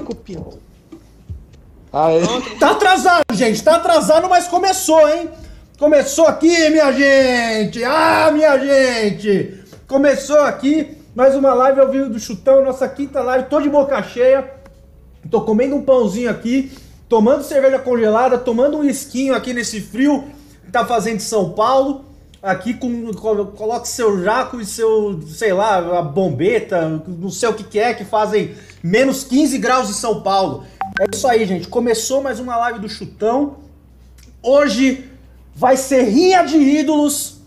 com o Pinto. Ah, é? Tá atrasado, gente. Tá atrasado, mas começou, hein? Começou aqui, minha gente! Ah, minha gente! Começou aqui mais uma live ao vivo do Chutão, nossa quinta live. Tô de boca cheia. Tô comendo um pãozinho aqui, tomando cerveja congelada, tomando um esquinho aqui nesse frio que tá fazendo São Paulo. Aqui com coloque seu jaco e seu, sei lá, a bombeta, não sei o que, que é, que fazem menos 15 graus em São Paulo. É isso aí, gente. Começou mais uma live do Chutão. Hoje vai ser rinha de ídolos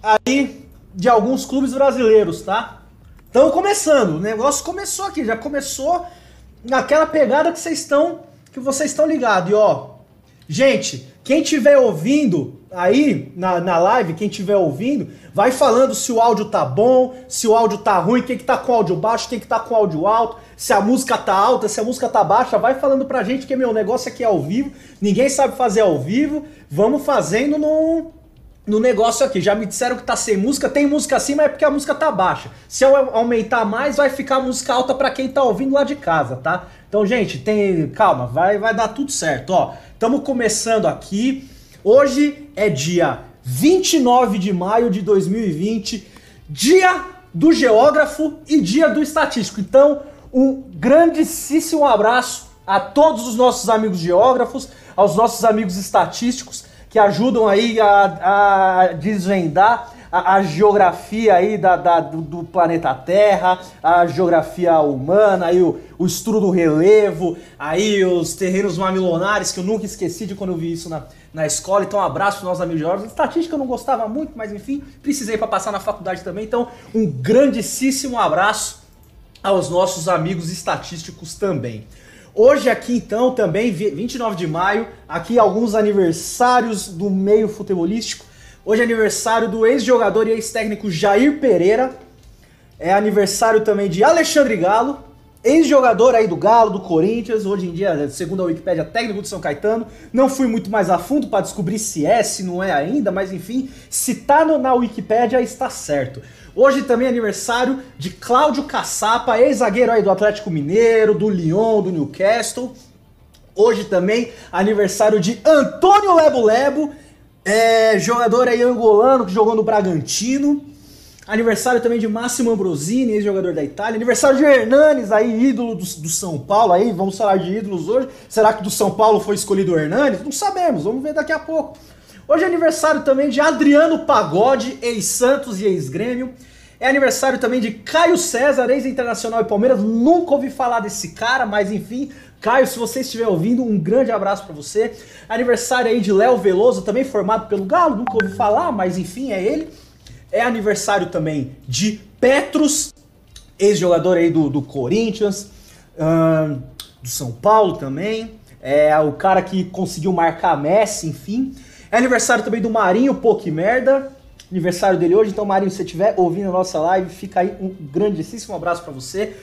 aí de alguns clubes brasileiros, tá? Então começando, o negócio começou aqui, já começou naquela pegada que vocês estão que vocês estão ligados. E ó, gente, quem estiver ouvindo aí na, na live, quem estiver ouvindo, vai falando se o áudio tá bom, se o áudio tá ruim, quem que tá com áudio baixo, quem que tá com áudio alto, se a música tá alta, se a música tá baixa, vai falando pra gente que meu negócio aqui é ao vivo, ninguém sabe fazer ao vivo, vamos fazendo no, no negócio aqui. Já me disseram que tá sem música, tem música assim, mas é porque a música tá baixa. Se eu aumentar mais, vai ficar música alta para quem tá ouvindo lá de casa, tá? Então, gente, tem calma, vai vai dar tudo certo, ó. Estamos começando aqui. Hoje é dia 29 de maio de 2020, dia do geógrafo e dia do estatístico. Então, um grandíssimo abraço a todos os nossos amigos geógrafos, aos nossos amigos estatísticos que ajudam aí a, a desvendar a, a, geografia aí da, da do, do, planeta Terra, a geografia humana, aí o, o estudo do relevo, aí os terrenos mamilonares, que eu nunca esqueci de quando eu vi isso na, na escola. Então, um abraço para nossos amigos geólogos. Estatística eu não gostava muito, mas enfim, precisei para passar na faculdade também. Então, um grandíssimo abraço aos nossos amigos estatísticos também. Hoje aqui então também, 29 de maio, aqui alguns aniversários do meio futebolístico. Hoje é aniversário do ex-jogador e ex-técnico Jair Pereira. É aniversário também de Alexandre Galo, ex-jogador aí do Galo, do Corinthians, hoje em dia, segundo a Wikipédia, técnico de São Caetano. Não fui muito mais a fundo para descobrir se é, se não é ainda, mas enfim, se tá no, na Wikipédia está certo. Hoje também é aniversário de Cláudio Caçapa, ex-zagueiro aí do Atlético Mineiro, do Lyon, do Newcastle. Hoje também aniversário de Antônio Lebo Lebo, é, jogador aí angolano que jogou no Bragantino. Aniversário também de Máximo Ambrosini, ex-jogador da Itália. Aniversário de Hernanes, aí, ídolo do, do, São Paulo. Aí, vamos falar de ídolos hoje. Será que do São Paulo foi escolhido o Hernanes? Não sabemos, vamos ver daqui a pouco. Hoje é aniversário também de Adriano Pagode, ex-Santos e ex-Grêmio. É aniversário também de Caio César, ex-Internacional e Palmeiras. Nunca ouvi falar desse cara, mas enfim, Caio, se você estiver ouvindo, um grande abraço para você. Aniversário aí de Léo Veloso, também formado pelo Galo, nunca ouvi falar, mas enfim, é ele. É aniversário também de Petros, ex-jogador aí do, do Corinthians, hum, do São Paulo também. É o cara que conseguiu marcar Messi, enfim. É aniversário também do Marinho Pouco Merda. Aniversário dele hoje, então Marinho, se você estiver ouvindo a nossa live, fica aí um grandíssimo abraço para você.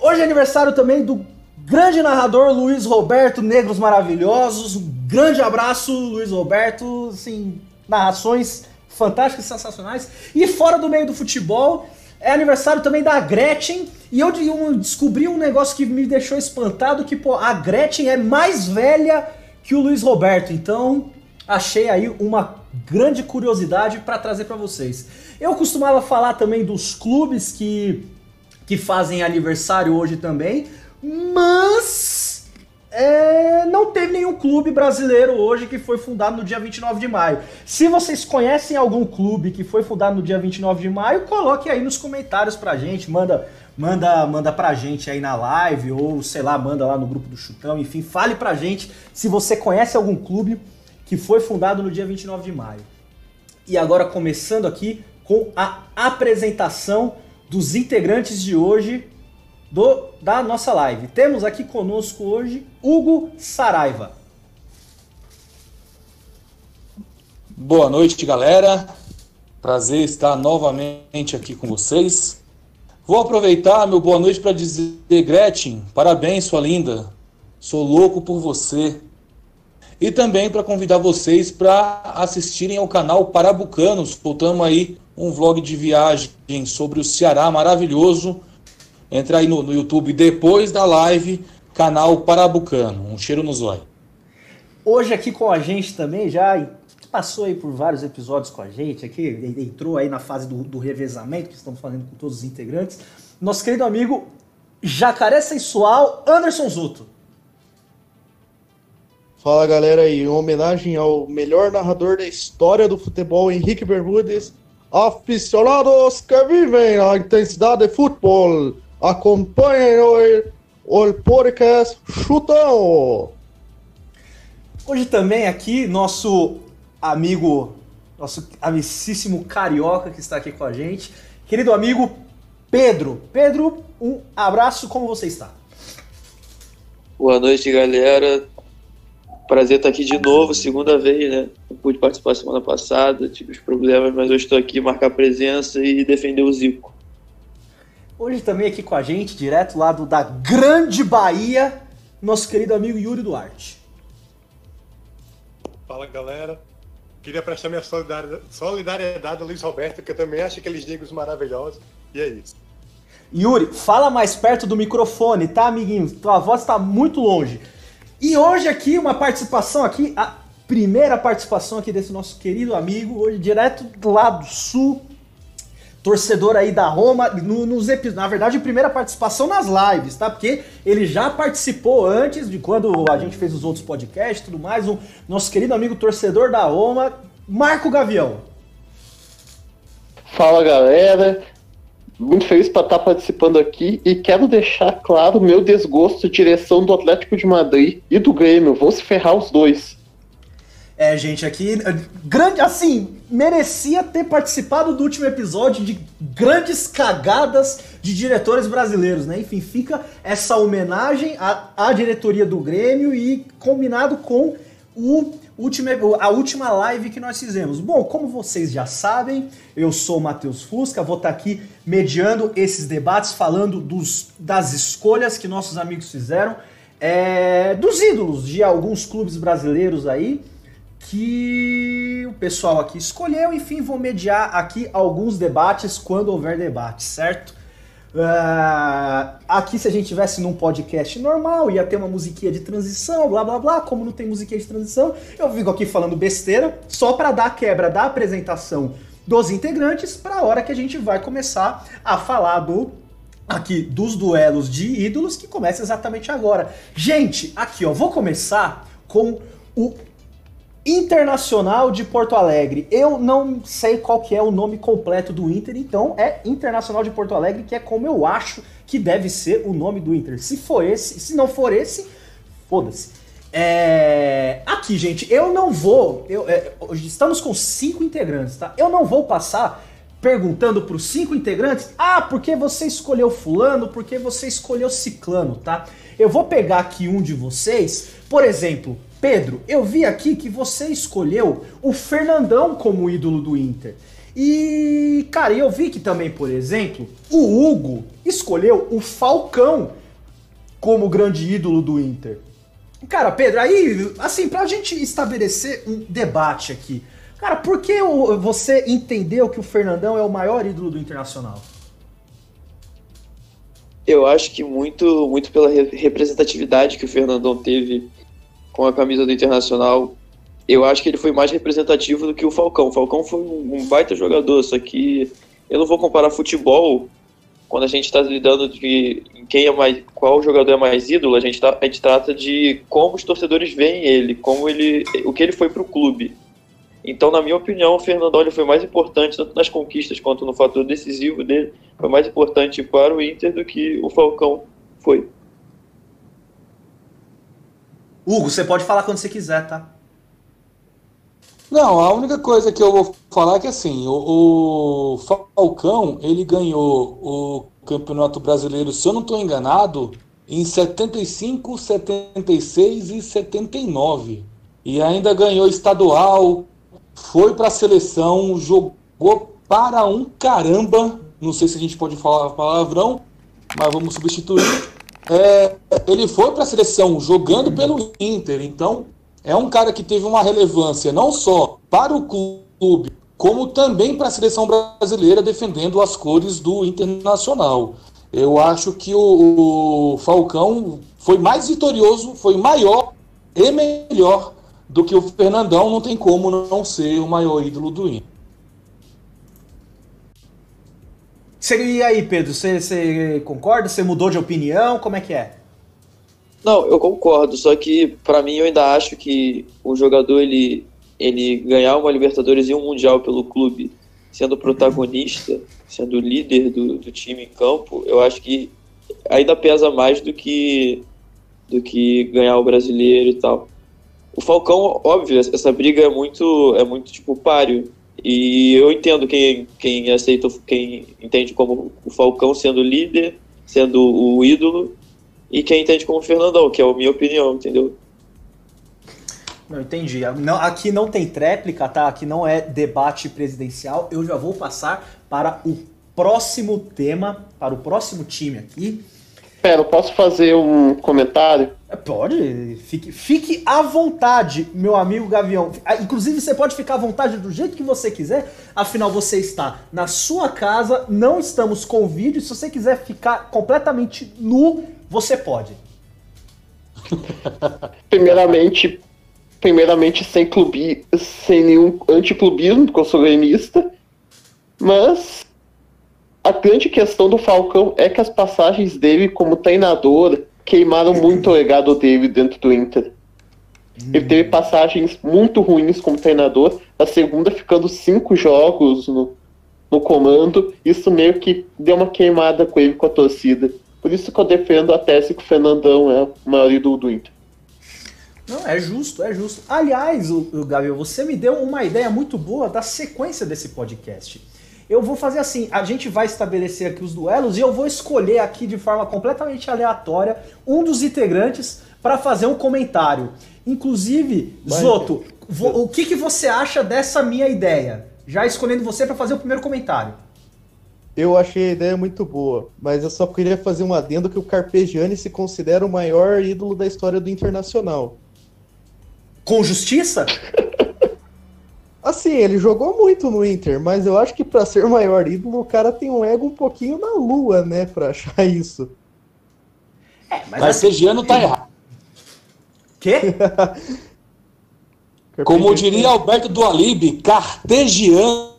Hoje é aniversário também do grande narrador Luiz Roberto Negros Maravilhosos. Um grande abraço, Luiz Roberto. Assim, narrações fantásticas sensacionais. E fora do meio do futebol, é aniversário também da Gretchen. E eu, eu descobri um negócio que me deixou espantado, que pô, a Gretchen é mais velha que o Luiz Roberto. Então, achei aí uma grande curiosidade para trazer para vocês. Eu costumava falar também dos clubes que, que fazem aniversário hoje também, mas é, não teve nenhum clube brasileiro hoje que foi fundado no dia 29 de maio. Se vocês conhecem algum clube que foi fundado no dia 29 de maio, coloque aí nos comentários pra gente, manda manda manda pra gente aí na live ou sei lá, manda lá no grupo do Chutão, enfim, fale pra gente se você conhece algum clube que foi fundado no dia 29 de maio. E agora começando aqui com a apresentação dos integrantes de hoje do, da nossa live. Temos aqui conosco hoje Hugo Saraiva. Boa noite, galera. Prazer estar novamente aqui com vocês. Vou aproveitar meu boa noite para dizer, Gretchen, parabéns, sua linda. Sou louco por você e também para convidar vocês para assistirem ao canal Parabucanos. Voltamos aí um vlog de viagem sobre o Ceará maravilhoso. Entra aí no, no YouTube depois da live, canal Parabucano. Um cheiro no zóio. Hoje aqui com a gente também, já passou aí por vários episódios com a gente, aqui entrou aí na fase do, do revezamento que estamos fazendo com todos os integrantes, nosso querido amigo Jacaré Sensual, Anderson Zuto. Fala galera, em homenagem ao melhor narrador da história do futebol, Henrique Bermudes, aficionados que vivem a intensidade de futebol, acompanhem o, o podcast Chutão. Hoje também aqui nosso amigo, nosso amicíssimo carioca que está aqui com a gente, querido amigo Pedro. Pedro, um abraço, como você está? Boa noite, galera. Prazer estar aqui de novo, segunda vez, né? Eu pude participar semana passada, tive os problemas, mas hoje estou aqui marcar presença e defender o Zico. Hoje também aqui com a gente, direto lá do, da Grande Bahia, nosso querido amigo Yuri Duarte. Fala galera, queria prestar minha solidariedade, ao Luiz Roberto, que eu também acho aqueles negros maravilhosos, e é isso. Yuri, fala mais perto do microfone, tá, amiguinho? Tua voz está muito longe. E hoje aqui, uma participação aqui, a primeira participação aqui desse nosso querido amigo, hoje direto do lado sul, torcedor aí da Roma, no, nos na verdade, primeira participação nas lives, tá? Porque ele já participou antes de quando a gente fez os outros podcasts e tudo mais, o nosso querido amigo torcedor da Roma, Marco Gavião. Fala galera, muito feliz para estar participando aqui e quero deixar claro meu desgosto direção do Atlético de Madrid e do Grêmio. Vou se ferrar os dois. É, gente, aqui, grande, assim, merecia ter participado do último episódio de grandes cagadas de diretores brasileiros, né? Enfim, fica essa homenagem à, à diretoria do Grêmio e combinado com o última, a última live que nós fizemos. Bom, como vocês já sabem, eu sou o Matheus Fusca, vou estar aqui mediando esses debates, falando dos, das escolhas que nossos amigos fizeram, é, dos ídolos de alguns clubes brasileiros aí, que o pessoal aqui escolheu. Enfim, vou mediar aqui alguns debates quando houver debate, certo? Uh, aqui, se a gente tivesse num podcast normal, ia ter uma musiquinha de transição, blá blá blá. Como não tem musiquinha de transição, eu fico aqui falando besteira só para dar a quebra da apresentação dos integrantes para a hora que a gente vai começar a falar do aqui dos duelos de ídolos que começa exatamente agora. Gente, aqui ó, vou começar com o Internacional de Porto Alegre. Eu não sei qual que é o nome completo do Inter, então é Internacional de Porto Alegre, que é como eu acho que deve ser o nome do Inter. Se for esse, se não for esse, foda-se. É... Aqui, gente, eu não vou. Eu, é, estamos com cinco integrantes, tá? Eu não vou passar perguntando para os cinco integrantes: ah, por que você escolheu Fulano? Por que você escolheu Ciclano, tá? Eu vou pegar aqui um de vocês, por exemplo, Pedro, eu vi aqui que você escolheu o Fernandão como ídolo do Inter. E, cara, eu vi que também, por exemplo, o Hugo escolheu o Falcão como grande ídolo do Inter. Cara, Pedro, aí, assim, pra gente estabelecer um debate aqui, cara, por que você entendeu que o Fernandão é o maior ídolo do Internacional? Eu acho que muito, muito pela representatividade que o Fernandão teve com a camisa do Internacional, eu acho que ele foi mais representativo do que o Falcão. O Falcão foi um, baita jogador, só que eu não vou comparar futebol quando a gente está lidando de quem é mais, qual jogador é mais ídolo, a gente, tá, a gente trata de como os torcedores veem ele, como ele, o que ele foi para o clube. Então, na minha opinião, o Fernandão ele foi mais importante, tanto nas conquistas quanto no fator decisivo dele, foi mais importante para o Inter do que o Falcão foi. Hugo, você pode falar quando você quiser, tá? Não, a única coisa que eu vou falar é que assim, o, o Falcão, ele ganhou o Campeonato Brasileiro, se eu não estou enganado, em 75, 76 e 79. E ainda ganhou estadual, foi para a seleção, jogou para um caramba. Não sei se a gente pode falar palavrão, mas vamos substituir é, ele foi para a seleção jogando pelo Inter, então é um cara que teve uma relevância não só para o clube, como também para a seleção brasileira defendendo as cores do Internacional. Eu acho que o, o Falcão foi mais vitorioso, foi maior e melhor do que o Fernandão. Não tem como não ser o maior ídolo do Inter. E aí, Pedro, você concorda? Você mudou de opinião? Como é que é? Não, eu concordo, só que para mim eu ainda acho que o jogador ele, ele ganhar uma Libertadores e um Mundial pelo clube, sendo protagonista, sendo líder do, do time em campo, eu acho que ainda pesa mais do que do que ganhar o brasileiro e tal. O Falcão, óbvio, essa briga é muito é muito tipo páreo. E eu entendo quem, quem aceita, quem entende como o Falcão sendo líder, sendo o ídolo, e quem entende como Fernandão, que é a minha opinião, entendeu? Não, entendi. Não, aqui não tem tréplica, tá? Aqui não é debate presidencial. Eu já vou passar para o próximo tema, para o próximo time aqui. Pera, eu posso fazer um comentário? É, pode, fique, fique à vontade, meu amigo Gavião. Ah, inclusive, você pode ficar à vontade do jeito que você quiser, afinal, você está na sua casa, não estamos com vídeo. Se você quiser ficar completamente nu, você pode. primeiramente, primeiramente sem clube, sem nenhum anticlubismo, porque eu sou gremista, mas a grande questão do Falcão é que as passagens dele como treinador queimaram muito o legado dele dentro do Inter. Ele teve passagens muito ruins como treinador, a segunda ficando cinco jogos no, no comando, isso meio que deu uma queimada com ele com a torcida. Por isso que eu defendo a tese que o Fernandão é o maior ídolo do Inter. Não, é justo, é justo. Aliás, o, o Gabriel, você me deu uma ideia muito boa da sequência desse podcast. Eu vou fazer assim, a gente vai estabelecer aqui os duelos e eu vou escolher aqui de forma completamente aleatória um dos integrantes para fazer um comentário. Inclusive, Zoto, o que, que você acha dessa minha ideia? Já escolhendo você para fazer o primeiro comentário. Eu achei a ideia muito boa, mas eu só queria fazer um adendo que o Carpegiani se considera o maior ídolo da história do Internacional. Com justiça? Assim, ele jogou muito no Inter, mas eu acho que para ser o maior ídolo, o cara tem um ego um pouquinho na lua, né, pra achar isso. É, mas Carpegiano assim... tá errado. Quê? Como diria Alberto do Alibe, cartegiano.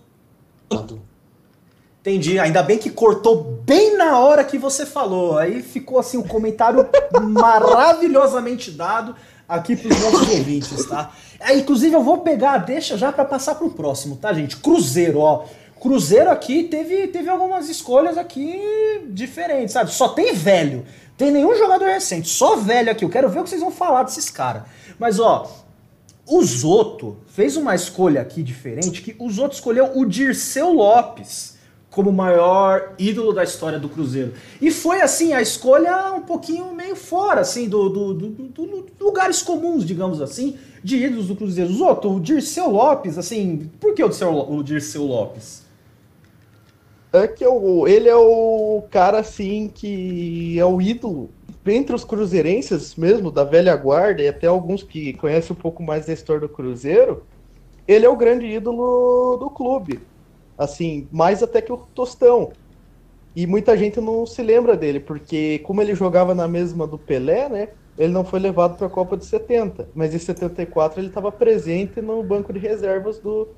Entendi. Ainda bem que cortou bem na hora que você falou. Aí ficou assim um comentário maravilhosamente dado aqui para os nossos ouvintes, tá? É, inclusive eu vou pegar a deixa já para passar para o próximo, tá, gente? Cruzeiro, ó. Cruzeiro aqui teve, teve algumas escolhas aqui diferentes, sabe? Só tem velho. Tem nenhum jogador recente, só velho aqui. Eu quero ver o que vocês vão falar desses caras. Mas ó, o Zoto fez uma escolha aqui diferente, que o Zoto escolheu o Dirceu Lopes como maior ídolo da história do Cruzeiro. E foi assim, a escolha um pouquinho meio fora, assim, do, do, do, do lugares comuns, digamos assim, de ídolos do Cruzeiro. Zoto, o Dirceu Lopes, assim, por que o Dirceu, o Dirceu Lopes? É que eu, ele é o cara, assim, que é o ídolo entre os cruzeirenses mesmo, da velha guarda, e até alguns que conhecem um pouco mais da história do Cruzeiro, ele é o grande ídolo do clube Assim, mais até que o Tostão. E muita gente não se lembra dele, porque como ele jogava na mesma do Pelé, né? Ele não foi levado para a Copa de 70, mas em 74 ele estava presente no banco de reservas do,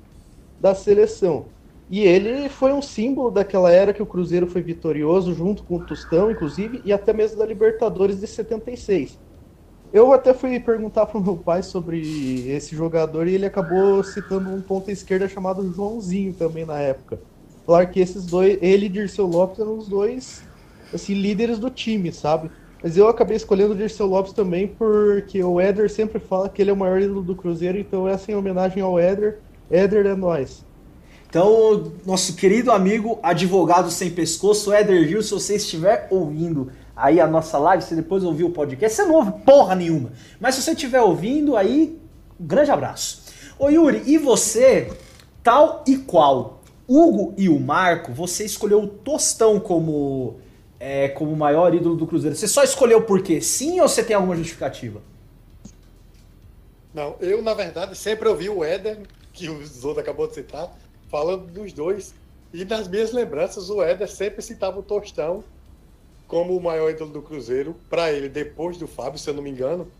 da seleção. E ele foi um símbolo daquela era que o Cruzeiro foi vitorioso, junto com o Tostão, inclusive, e até mesmo da Libertadores de 76. Eu até fui perguntar pro meu pai sobre esse jogador e ele acabou citando um ponta esquerda chamado Joãozinho também na época. Claro que esses dois, ele e Dirceu Lopes eram os dois assim, líderes do time, sabe? Mas eu acabei escolhendo o Dirceu Lopes também porque o Éder sempre fala que ele é o maior ídolo do Cruzeiro, então essa é em homenagem ao Éder. Éder é nós. Então, nosso querido amigo advogado sem pescoço, Éder Gil, se você estiver ouvindo aí a nossa live, se depois ouvir o podcast, você não ouve porra nenhuma. Mas se você estiver ouvindo, aí, um grande abraço. Ô Yuri, e você, tal e qual Hugo e o Marco, você escolheu o Tostão como, é, como maior ídolo do Cruzeiro. Você só escolheu porque sim ou você tem alguma justificativa? Não, eu na verdade sempre ouvi o Éder, que o Zoto acabou de citar, falando dos dois. E nas minhas lembranças, o Éder sempre citava o Tostão como o maior ídolo do Cruzeiro, para ele, depois do Fábio, se eu não me engano,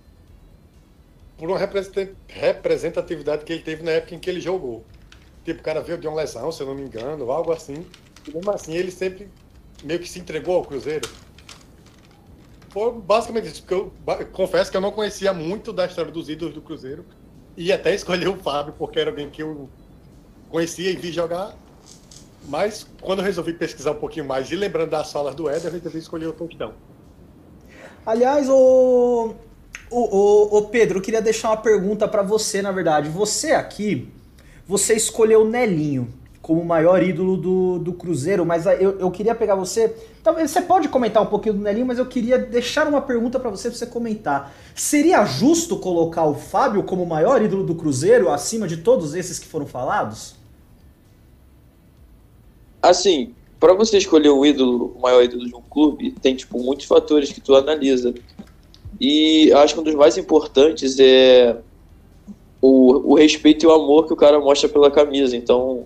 por uma representatividade que ele teve na época em que ele jogou. Tipo, o cara veio de uma lesão, se eu não me engano, algo assim. E mesmo assim, ele sempre meio que se entregou ao Cruzeiro. Foi basicamente isso, porque eu confesso que eu não conhecia muito da história dos ídolos do Cruzeiro. E até escolhi o Fábio, porque era alguém que eu conhecia e vi jogar. Mas quando eu resolvi pesquisar um pouquinho mais e lembrando das falas do Éder, eu resolvi escolher o touchdown. Aliás, o, o, o, Pedro, eu queria deixar uma pergunta para você, na verdade. Você aqui, você escolheu o Nelinho como o maior ídolo do, do Cruzeiro, mas eu, eu queria pegar você. Talvez você pode comentar um pouquinho do Nelinho, mas eu queria deixar uma pergunta para você pra você comentar. Seria justo colocar o Fábio como o maior ídolo do Cruzeiro acima de todos esses que foram falados? Assim, para você escolher um ídolo, o maior ídolo de um clube, tem tipo muitos fatores que tu analisa. E acho que um dos mais importantes é o, o respeito e o amor que o cara mostra pela camisa. Então,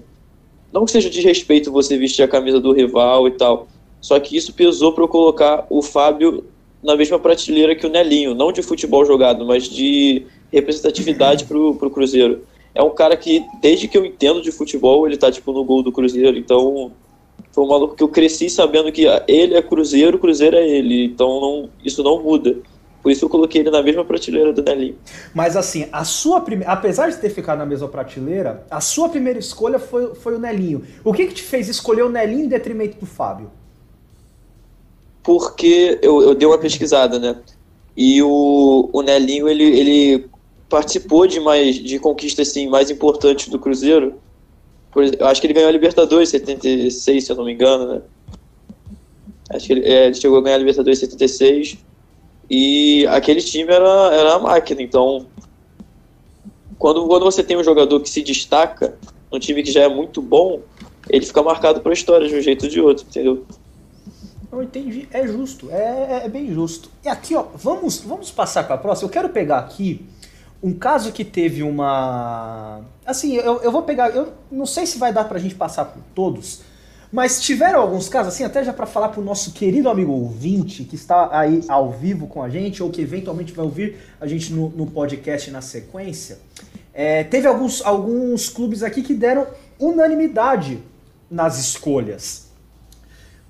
não que seja desrespeito você vestir a camisa do rival e tal. Só que isso pesou para eu colocar o Fábio na mesma prateleira que o Nelinho, não de futebol jogado, mas de representatividade pro, pro Cruzeiro. É um cara que, desde que eu entendo de futebol, ele tá tipo no gol do Cruzeiro, então foi um maluco que eu cresci sabendo que ele é Cruzeiro, o Cruzeiro é ele, então não, isso não muda. Por isso eu coloquei ele na mesma prateleira do Nelinho. Mas assim, a sua primeira. Apesar de ter ficado na mesma prateleira, a sua primeira escolha foi, foi o Nelinho. O que, que te fez escolher o Nelinho em detrimento do Fábio? Porque eu, eu dei uma pesquisada, né? E o, o Nelinho, ele, ele participou de mais de conquistas assim, mais importantes do Cruzeiro. Por, acho que ele ganhou a Libertadores em 76, se eu não me engano, né? Acho que ele, é, ele chegou a ganhar a Libertadores em 76 e aquele time era, era a máquina. Então, quando, quando você tem um jogador que se destaca, um time que já é muito bom, ele fica marcado para a história de um jeito ou de outro, entendeu? Eu entendi, é justo, é, é, bem justo. E aqui, ó, vamos, vamos passar para a próxima. Eu quero pegar aqui um caso que teve uma. Assim, eu, eu vou pegar. Eu não sei se vai dar para a gente passar por todos, mas tiveram alguns casos, assim, até já para falar pro nosso querido amigo ouvinte, que está aí ao vivo com a gente, ou que eventualmente vai ouvir a gente no, no podcast na sequência. É, teve alguns, alguns clubes aqui que deram unanimidade nas escolhas.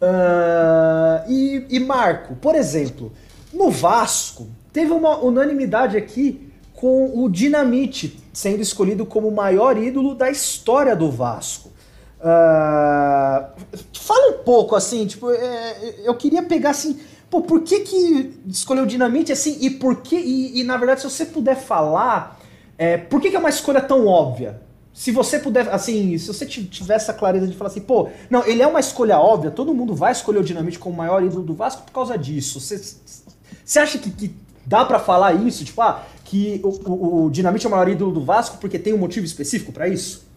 Uh, e, e Marco, por exemplo, no Vasco, teve uma unanimidade aqui com o Dinamite sendo escolhido como o maior ídolo da história do Vasco. Uh, fala um pouco, assim, tipo, é, eu queria pegar assim, pô, por que que escolheu Dinamite assim, e por que, e, e na verdade, se você puder falar, é, por que que é uma escolha tão óbvia? Se você puder, assim, se você tiver essa clareza de falar assim, pô, não, ele é uma escolha óbvia, todo mundo vai escolher o Dinamite como o maior ídolo do Vasco por causa disso. Você acha que, que dá para falar isso? Tipo, ah, que o, o, o Dinamite é o maior ídolo do Vasco porque tem um motivo específico para isso?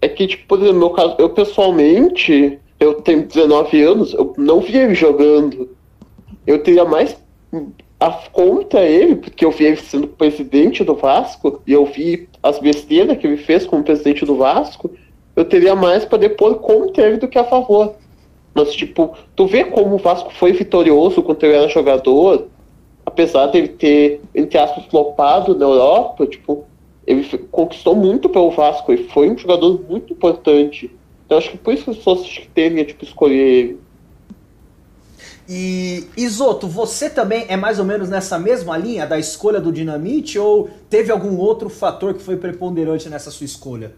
É que, tipo, por exemplo, no meu caso, eu pessoalmente, eu tenho 19 anos, eu não vi ele jogando. Eu teria mais a conta ele, porque eu vi ele sendo presidente do Vasco, e eu vi as besteiras que ele fez como presidente do Vasco, eu teria mais para depor contra ele do que a favor. Mas, tipo, tu vê como o Vasco foi vitorioso quando ele era jogador, apesar de ele ter, entre aspas, flopado na Europa, tipo, ele conquistou muito pelo Vasco e foi um jogador muito importante. Então acho que por isso que as pessoas teriam tipo, escolher ele. E Isoto, você também é mais ou menos nessa mesma linha da escolha do Dinamite ou teve algum outro fator que foi preponderante nessa sua escolha?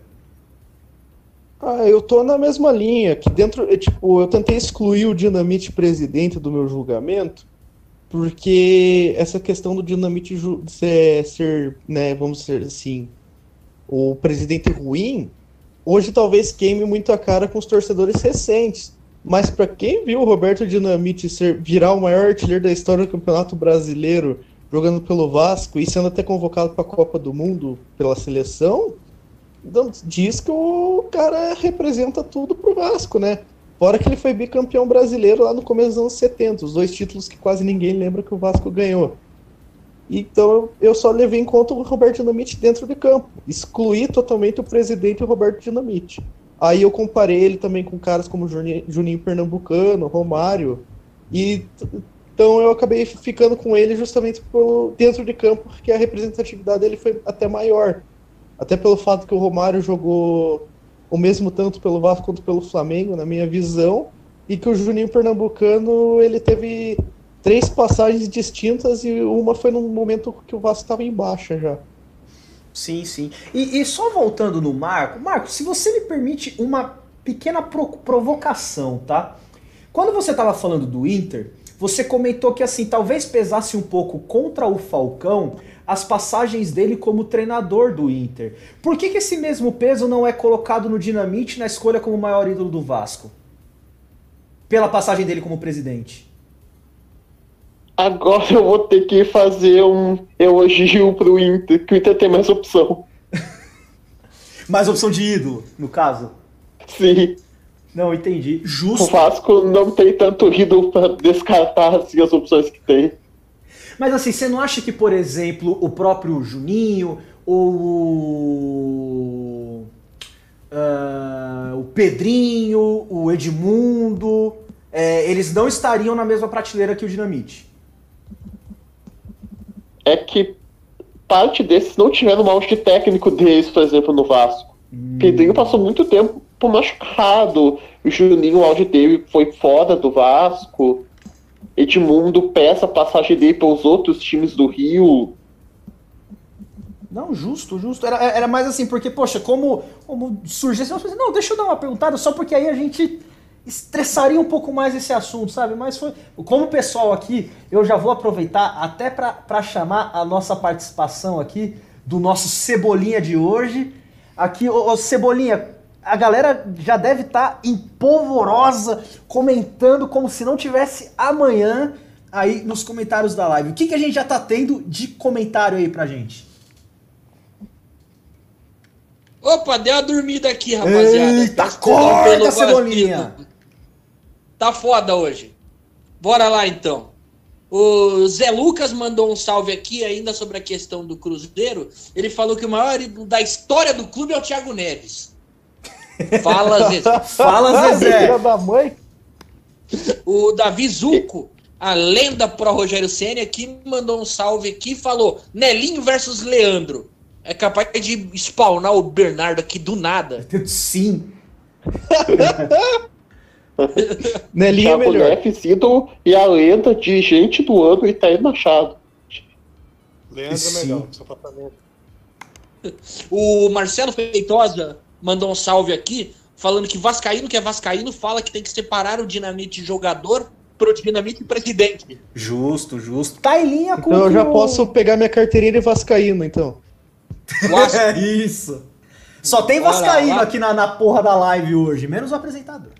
Ah, eu tô na mesma linha, que dentro, tipo, eu tentei excluir o Dinamite presidente do meu julgamento, porque essa questão do Dinamite ser, ser, né, vamos dizer assim, o presidente ruim, hoje talvez queime muito a cara com os torcedores recentes. Mas para quem viu o Roberto Dinamite ser, virar o maior artilheiro da história do Campeonato Brasileiro, jogando pelo Vasco e sendo até convocado para a Copa do Mundo pela seleção, diz que o cara representa tudo pro Vasco, né? Fora que ele foi bicampeão brasileiro lá no começo dos anos 70, os dois títulos que quase ninguém lembra que o Vasco ganhou. Então eu só levei em conta o Roberto Dinamite dentro de campo. Excluí totalmente o presidente Roberto Dinamite. Aí eu comparei ele também com caras como Juninho, Pernambucano, Romário. E então eu acabei ficando com ele justamente por, dentro de campo, porque a representatividade dele foi até maior. Até pelo fato que o Romário jogou o mesmo tanto pelo Vasco quanto pelo Flamengo, na minha visão, e que o Juninho Pernambucano ele teve três passagens distintas e uma foi num momento que o Vasco estava em baixa já. Sim, sim. E, e, só voltando no Marco, Marco, se você me permite uma pequena pro, provocação, tá? Quando você estava falando do Inter, você comentou que assim, talvez pesasse um pouco contra o Falcão as passagens dele como treinador do Inter. Por que, que esse mesmo peso não é colocado no Dinamite na escolha como maior ídolo do Vasco? Pela passagem dele como presidente. Agora eu vou ter que fazer um elogio pro Inter, que o Inter tem mais opção. mais opção de ídolo, no caso? Sim. Não, entendi. Justo. O Vasco não tem tanto ídolo para descartar assim, as opções que tem. Mas assim, você não acha que, por exemplo, o próprio Juninho ou o, uh, o Pedrinho, o Edmundo, é, eles não estariam na mesma prateleira que o Dinamite? É que parte desses não tiveram o auge técnico deles, por exemplo, no Vasco. Hum. Pedrinho passou muito tempo machucado. O Juninho, o auge dele foi fora do Vasco. Edmundo peça passagem dele para os outros times do Rio. Não, justo, justo. Era, era mais assim, porque, poxa, como, como surgiu assim, não, deixa eu dar uma perguntada, só porque aí a gente estressaria um pouco mais esse assunto, sabe? Mas foi. Como pessoal aqui, eu já vou aproveitar até para chamar a nossa participação aqui do nosso Cebolinha de hoje. Aqui, ô, ô Cebolinha, a galera já deve estar tá empolvorosa, comentando como se não tivesse amanhã aí nos comentários da live. O que, que a gente já tá tendo de comentário aí pra gente? Opa, deu uma dormida aqui, rapaziada. Eita, acorda, Cebolinha! Tá foda hoje. Bora lá, então. O Zé Lucas mandou um salve aqui ainda sobre a questão do Cruzeiro. Ele falou que o maior da história do clube é o Thiago Neves. Fala, Zezé. Fala, Zezé. da mãe. O Davi Zuco, a lenda pro Rogério Senna, aqui mandou um salve aqui e falou: Nelinho versus Leandro. É capaz de spawnar o Bernardo aqui do nada. Sim. Nelinho é melhor. F e a lenda de gente do ano e tá Machado. Leandro é melhor, só pra O Marcelo Feitosa mandou um salve aqui, falando que Vascaíno, que é Vascaíno, fala que tem que separar o Dinamite jogador pro Dinamite presidente. Justo, justo. Tá em linha com Então eu já posso pegar minha carteirinha de Vascaíno, então. é isso. Só tem Vascaíno aqui na, na porra da live hoje, menos o apresentador.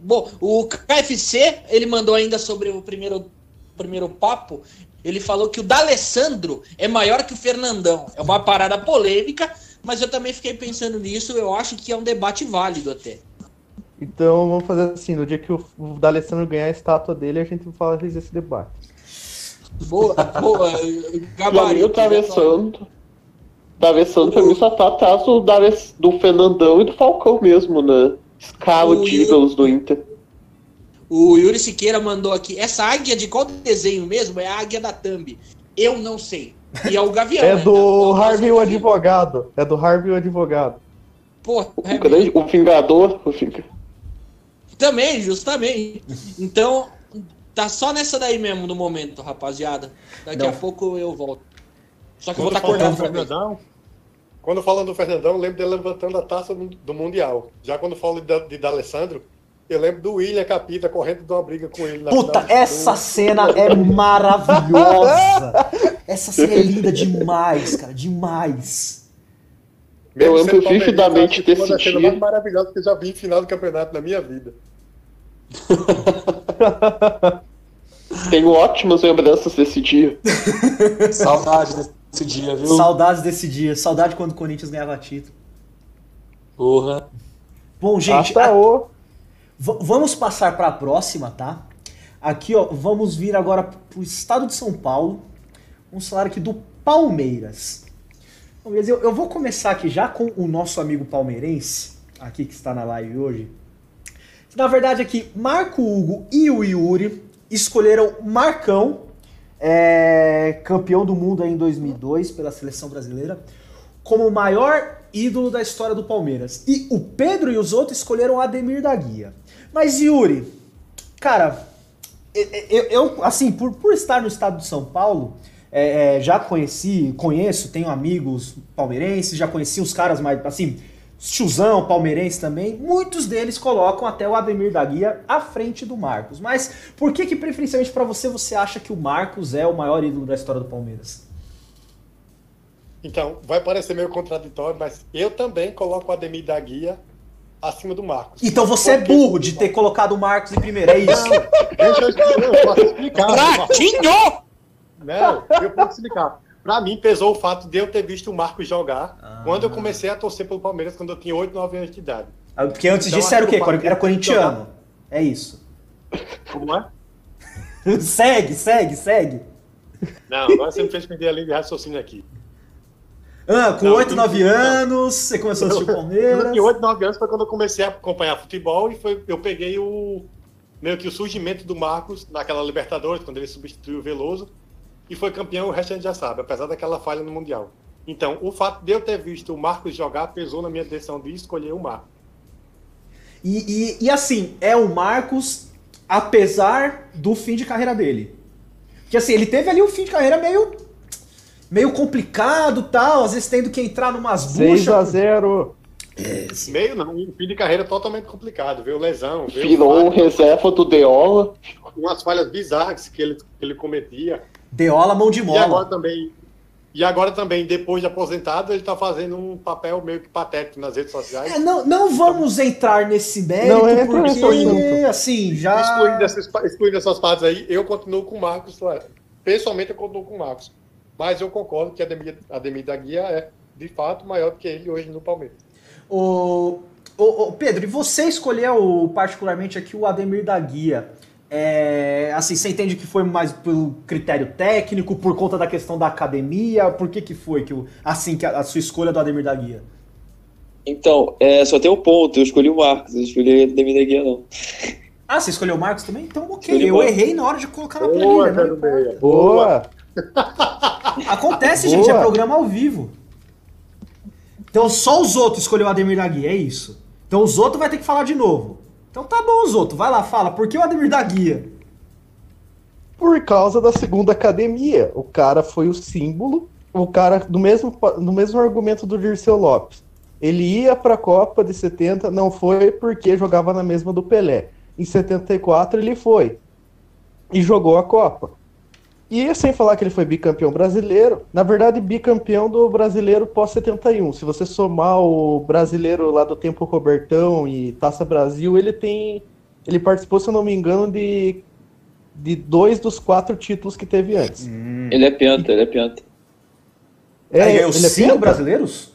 Bom, o KFC, ele mandou ainda sobre o primeiro, primeiro papo. Ele falou que o D'Alessandro é maior que o Fernandão. É uma parada polêmica, mas eu também fiquei pensando nisso, eu acho que é um debate válido até. Então vamos fazer assim, no dia que o D'Alessandro ganhar a estátua dele, a gente fala esse debate. Boa, boa, gabarito. Pra mim, o D'Alessandro, D'Alessandro pra mim só tá atrás do, do Fernandão e do Falcão mesmo, né? Escala de ídolos do Inter. O Yuri Siqueira mandou aqui, essa águia de qual desenho mesmo? É a águia da Thumb. Eu não sei. E é o Gavião. é né? do Harvey o advogado. É do Harvey o advogado. Pô, o, é grande, o Vingador. O Vingador. Também, justamente. Então, tá só nessa daí mesmo no momento, rapaziada. Daqui Não. a pouco eu volto. Só que quando eu vou estar tá acordando Fernandão, Quando falam do Fernandão, eu lembro dele levantando a taça do Mundial. Já quando falo de, de D'Alessandro, eu lembro do William Capita correndo de uma briga com ele. Na Puta, essa cena é maravilhosa. essa cena é linda demais, cara, demais. eu lembro vividamente desse dia. Uma das cenas mais maravilhosas que eu já vi em final do campeonato na minha vida. Tenho ótimas lembranças desse dia. Saudade desse dia, viu? Saudades desse dia. Saudade quando o Corinthians ganhava título. Porra. Bom, gente. A... O vamos passar para a próxima, tá? Aqui, ó, vamos vir agora para o estado de São Paulo. Vamos falar aqui do Palmeiras. Eu, eu vou começar aqui já com o nosso amigo palmeirense. aqui que está na live hoje. Na verdade, aqui, Marco Hugo e o Yuri escolheram Marcão, é, campeão do mundo em 2002 pela seleção brasileira, como o maior ídolo da história do Palmeiras. E o Pedro e os outros escolheram Ademir da Guia. Mas Yuri, cara, eu, eu assim, por, por estar no estado de São Paulo, é, é, já conheci, conheço, tenho amigos palmeirenses, já conheci os caras mais, assim, Chuzão, palmeirense também, muitos deles colocam até o Ademir da Guia à frente do Marcos. Mas por que que preferencialmente para você você acha que o Marcos é o maior ídolo da história do Palmeiras? Então, vai parecer meio contraditório, mas eu também coloco o Ademir da Guia acima do Marcos. Então você é Porque... é burro de ter colocado o Marcos em primeiro, é isso? Não, deixa eu explicar, eu posso explicar. Pratinho! Não, eu posso explicar. Pra mim, pesou o fato de eu ter visto o Marcos jogar ah. quando eu comecei a torcer pelo Palmeiras, quando eu tinha 8, 9 anos de idade. Ah, porque antes então, disso era o quê? Era corintiano. É isso. Como é? segue, segue, segue. Não, agora você me fez perder a linha de raciocínio aqui. Ah, com não, 8, 9 anos, você começou a assistir o Palmeiras. Com 8, 9 anos foi quando eu comecei a acompanhar futebol e foi, eu peguei o meio que o surgimento do Marcos naquela Libertadores, quando ele substituiu o Veloso e foi campeão, o resto a gente já sabe, apesar daquela falha no Mundial. Então, o fato de eu ter visto o Marcos jogar pesou na minha decisão de escolher o Marcos. E, e, e, assim, é o Marcos apesar do fim de carreira dele. Que assim, ele teve ali um fim de carreira meio meio complicado tal, às vezes tendo que entrar numas buchas. 6 a 0 é, meio não, um fim de carreira totalmente complicado, viu? Lesão. Virou reserva do Deola. Umas falhas bizarras que ele, que ele cometia. Deola, mão de mola. E agora também, e agora também, depois de aposentado, ele está fazendo um papel meio que patético nas redes sociais. É, não, não vamos entrar nesse mérito, não, é porque, assim, já... Excluindo essas, excluindo essas partes aí, eu continuo com o Marcos, pessoalmente eu continuo com o Marcos. Mas eu concordo que a Ademir, Ademir da Guia é, de fato, maior do que ele hoje no Palmeiras. O, o, o Pedro, e você escolheu particularmente aqui o Ademir da Guia. É, assim, você entende que foi mais pelo critério técnico, por conta da questão da academia? Por que que foi que o, assim que a, a, sua escolha do Ademir da Guia? Então, é, só tem um ponto, eu escolhi o Marcos, eu escolhi o Ademir da Guia não. Ah, você escolheu o Marcos também? Então, ok, eu errei na hora de colocar na planilha. Boa, Boa. Acontece, Boa. gente, é programa ao vivo. Então só os outros escolheu o Ademir da Guia, é isso. Então os outros vai ter que falar de novo. Então tá bom, os outros. Vai lá, fala. Por que o Ademir da Guia? Por causa da segunda academia. O cara foi o símbolo. O cara, do mesmo, do mesmo argumento do Dirceu Lopes. Ele ia para a Copa de 70, não foi porque jogava na mesma do Pelé. Em 74 ele foi e jogou a Copa. E sem falar que ele foi bicampeão brasileiro, na verdade, bicampeão do brasileiro pós-71. Se você somar o brasileiro lá do tempo Robertão e Taça Brasil, ele tem. Ele participou, se eu não me engano, de, de dois dos quatro títulos que teve antes. Hum. Ele é pianta, ele é pianta. É, ele ganhou ele é cinco brasileiros?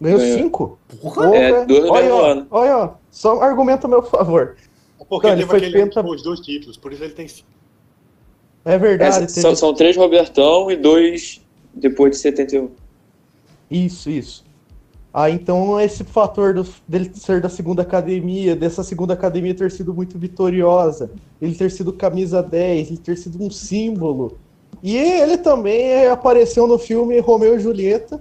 Ganhou, ganhou. cinco? Porra, é, no olha. Olha, ó, só um argumento a meu favor. Porque ele, ele foi aquele penta... os dois títulos, por isso ele tem cinco. É verdade. Essa, teve... são, três Robertão e dois depois de 71. Isso, isso. Ah, então esse fator do, dele ser da segunda academia, dessa segunda academia ter sido muito vitoriosa, ele ter sido camisa 10, ele ter sido um símbolo. E ele também apareceu no filme Romeu e Julieta,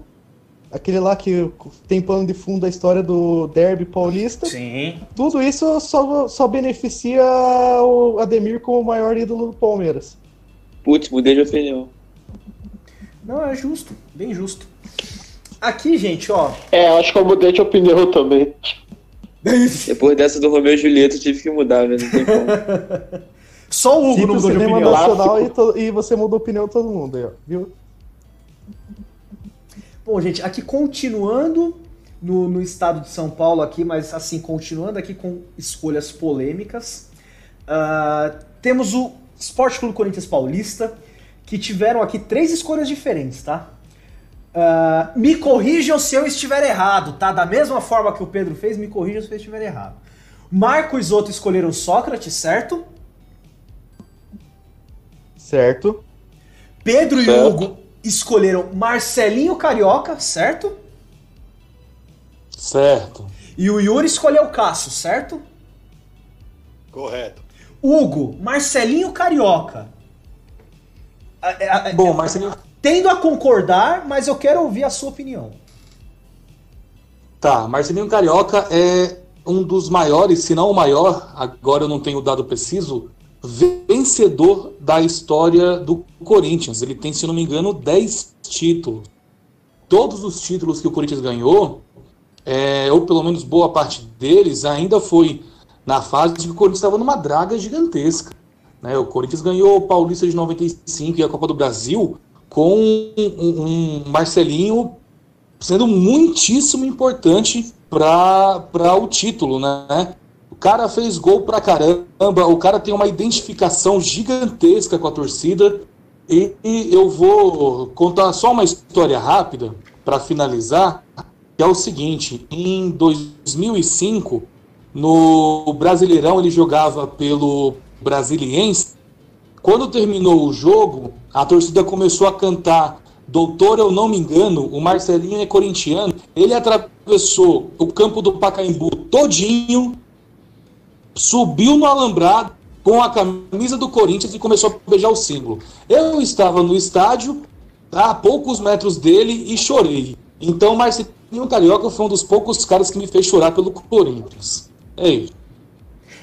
aquele lá que tem pano de fundo a história do derby paulista. Sim. Tudo isso só, só beneficia o Ademir como o maior ídolo do Palmeiras. Putz, mudei de opinião. Não, é justo, bem justo. Aqui, gente, ó. É, acho que eu mudei de opinião também. Depois dessa do Romeu e Julieta, eu tive que mudar, né? Não tem como. Só o Hugo não mudou de opinião. Nacional e, to... e, você mudou a opinião de todo mundo aí, ó. Viu? Bom, gente, aqui continuando no, no estado de São Paulo aqui, mas assim, continuando aqui com escolhas polêmicas. Uh, temos o Esporte Clube Corinthians Paulista, que tiveram aqui três escolhas diferentes, tá? Uh, me corrijam se eu estiver errado, tá? Da mesma forma que o Pedro fez, me corrijam se eu estiver errado. Marco e Zoto escolheram Sócrates, certo? Certo. Pedro certo. e Hugo escolheram Marcelinho Carioca, certo? Certo. E o Yuri escolheu o Cássio, certo? Correto. Hugo, Marcelinho Carioca. Bom, Marcelinho. Tendo a concordar, mas eu quero ouvir a sua opinião. Tá, Marcelinho Carioca é um dos maiores, se não o maior, agora eu não tenho o dado preciso, vencedor da história do Corinthians. Ele tem, se não me engano, 10 títulos. Todos os títulos que o Corinthians ganhou, é, ou pelo menos boa parte deles, ainda foi na fase que o Corinthians estava numa draga gigantesca. Né? O Corinthians ganhou o Paulista de 95 e a Copa do Brasil com um, um Marcelinho sendo muitíssimo importante para o título, né? O cara fez gol pra caramba, o cara tem uma identificação gigantesca com a torcida. E, e eu vou contar só uma história rápida para finalizar, que é o seguinte: em 2005, no Brasileirão, ele jogava pelo Brasiliense. Quando terminou o jogo, a torcida começou a cantar Doutor, eu não me engano, o Marcelinho é corintiano. Ele atravessou o campo do Pacaembu todinho, subiu no alambrado com a camisa do Corinthians e começou a beijar o símbolo. Eu estava no estádio, a poucos metros dele, e chorei. Então, Marcelinho Carioca foi um dos poucos caras que me fez chorar pelo Corinthians. Isso.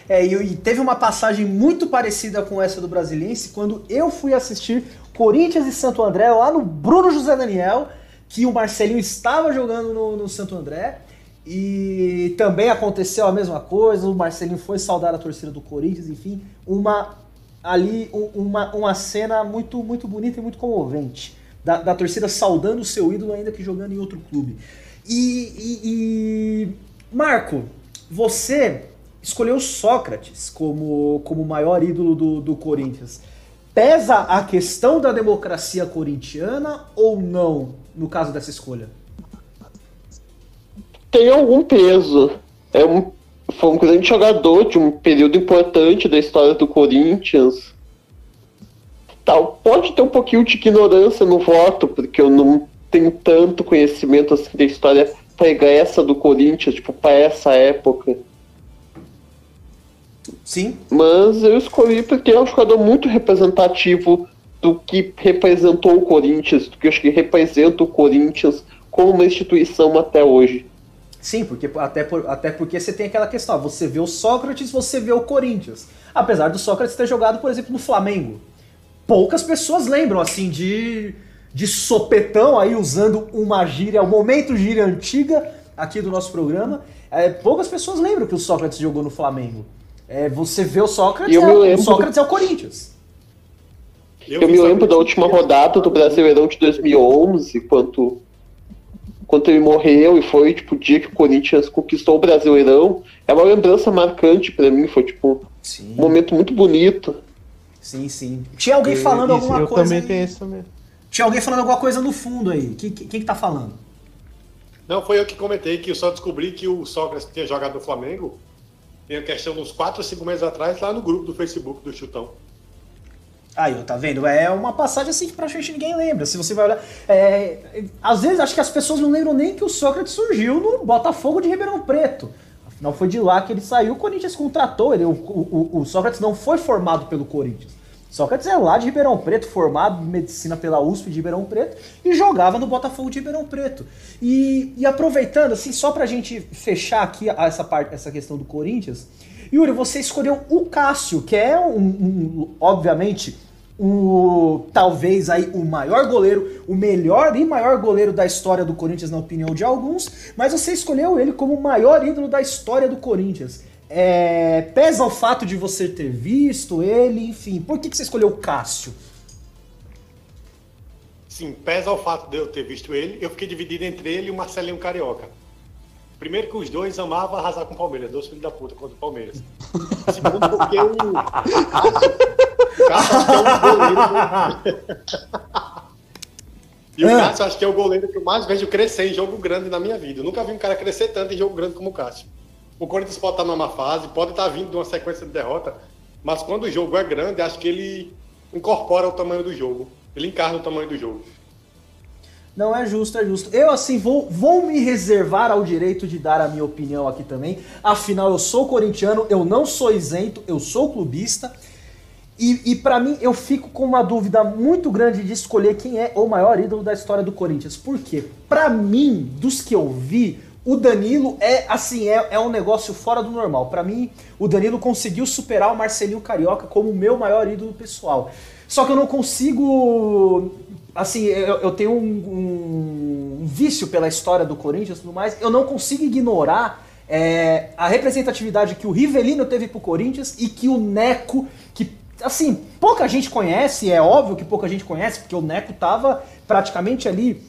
É, e teve uma passagem muito parecida com essa do Brasiliense quando eu fui assistir Corinthians e Santo André, lá no Bruno José Daniel, que o Marcelinho estava jogando no, no Santo André. E também aconteceu a mesma coisa, o Marcelinho foi saudar a torcida do Corinthians, enfim, uma ali uma, uma cena muito muito bonita e muito comovente da, da torcida saudando o seu ídolo ainda que jogando em outro clube. E, e, e Marco, você escolheu Sócrates como, como maior ídolo do, do Corinthians. Pesa a questão da democracia corintiana ou não no caso dessa escolha? Tem algum peso. É um, foi um grande jogador de um período importante da história do Corinthians. Tal, pode ter um pouquinho de ignorância no voto, porque eu não tenho tanto conhecimento assim da história pregressa do Corinthians, tipo, para essa época. Sim. Mas eu escolhi porque é um jogador muito representativo do que representou o Corinthians, do que eu acho que representa o Corinthians como uma instituição até hoje. Sim, porque, até, por, até porque você tem aquela questão, você vê o Sócrates, você vê o Corinthians. Apesar do Sócrates ter jogado, por exemplo, no Flamengo. Poucas pessoas lembram, assim, de, de sopetão, aí usando uma gíria, o momento gíria antiga aqui do nosso programa. É, poucas pessoas lembram que o Sócrates jogou no Flamengo. É, você vê o Sócrates, é, o Sócrates é o Corinthians. Eu, eu me lembro da última rodada do Brasileirão de 2011, quando, quando ele morreu e foi tipo o dia que o Corinthians conquistou o Brasileirão. É uma lembrança marcante para mim, foi tipo sim. um momento muito bonito. Sim, sim. Tinha alguém falando isso, alguma eu coisa. Eu também aí. tenho isso também. Tinha alguém falando alguma coisa no fundo aí. Quem, quem, quem que tá falando? Não, foi eu que comentei que eu só descobri que o Sócrates tinha jogado no Flamengo tem a questão dos 4 ou 5 meses atrás, lá no grupo do Facebook do Chutão. Aí, tá vendo? É uma passagem assim que praticamente ninguém lembra. Se você vai olhar. É, às vezes acho que as pessoas não lembram nem que o Sócrates surgiu no Botafogo de Ribeirão Preto. Afinal, foi de lá que ele saiu, o Corinthians contratou ele. O, o, o Sócrates não foi formado pelo Corinthians. Sócrates é lá de Ribeirão Preto, formado em medicina pela USP de Ribeirão Preto e jogava no Botafogo de Ribeirão Preto. E, e aproveitando, assim, só pra gente fechar aqui essa, parte, essa questão do Corinthians, Yuri, você escolheu o Cássio, que é um, um obviamente, o talvez aí o maior goleiro, o melhor e maior goleiro da história do Corinthians, na opinião de alguns, mas você escolheu ele como o maior ídolo da história do Corinthians. É, pesa o fato de você ter visto ele, enfim. Por que, que você escolheu o Cássio? Sim, pesa o fato de eu ter visto ele. Eu fiquei dividido entre ele e o Marcelinho Carioca. Primeiro que os dois amavam arrasar com o Palmeiras, dois filhos da puta contra o Palmeiras. Segundo porque o Cássio, o Cássio acho que é um goleiro. e o Cássio acho que é o goleiro que eu mais vejo crescer em jogo grande na minha vida. Eu nunca vi um cara crescer tanto em jogo grande como o Cássio. O Corinthians pode estar numa fase, pode estar vindo de uma sequência de derrota, mas quando o jogo é grande, acho que ele incorpora o tamanho do jogo. Ele encarna o tamanho do jogo. Não é justo, é justo. Eu, assim, vou, vou me reservar ao direito de dar a minha opinião aqui também. Afinal, eu sou corintiano, eu não sou isento, eu sou clubista. E, e para mim, eu fico com uma dúvida muito grande de escolher quem é o maior ídolo da história do Corinthians. Por quê? Pra mim, dos que eu vi, o Danilo é assim, é, é um negócio fora do normal. Para mim, o Danilo conseguiu superar o Marcelinho Carioca como o meu maior ídolo pessoal. Só que eu não consigo. Assim, eu, eu tenho um, um, um, vício pela história do Corinthians e tudo mais. Eu não consigo ignorar é, a representatividade que o Rivelino teve pro Corinthians e que o Neco, que assim, pouca gente conhece, é óbvio que pouca gente conhece, porque o Neco tava praticamente ali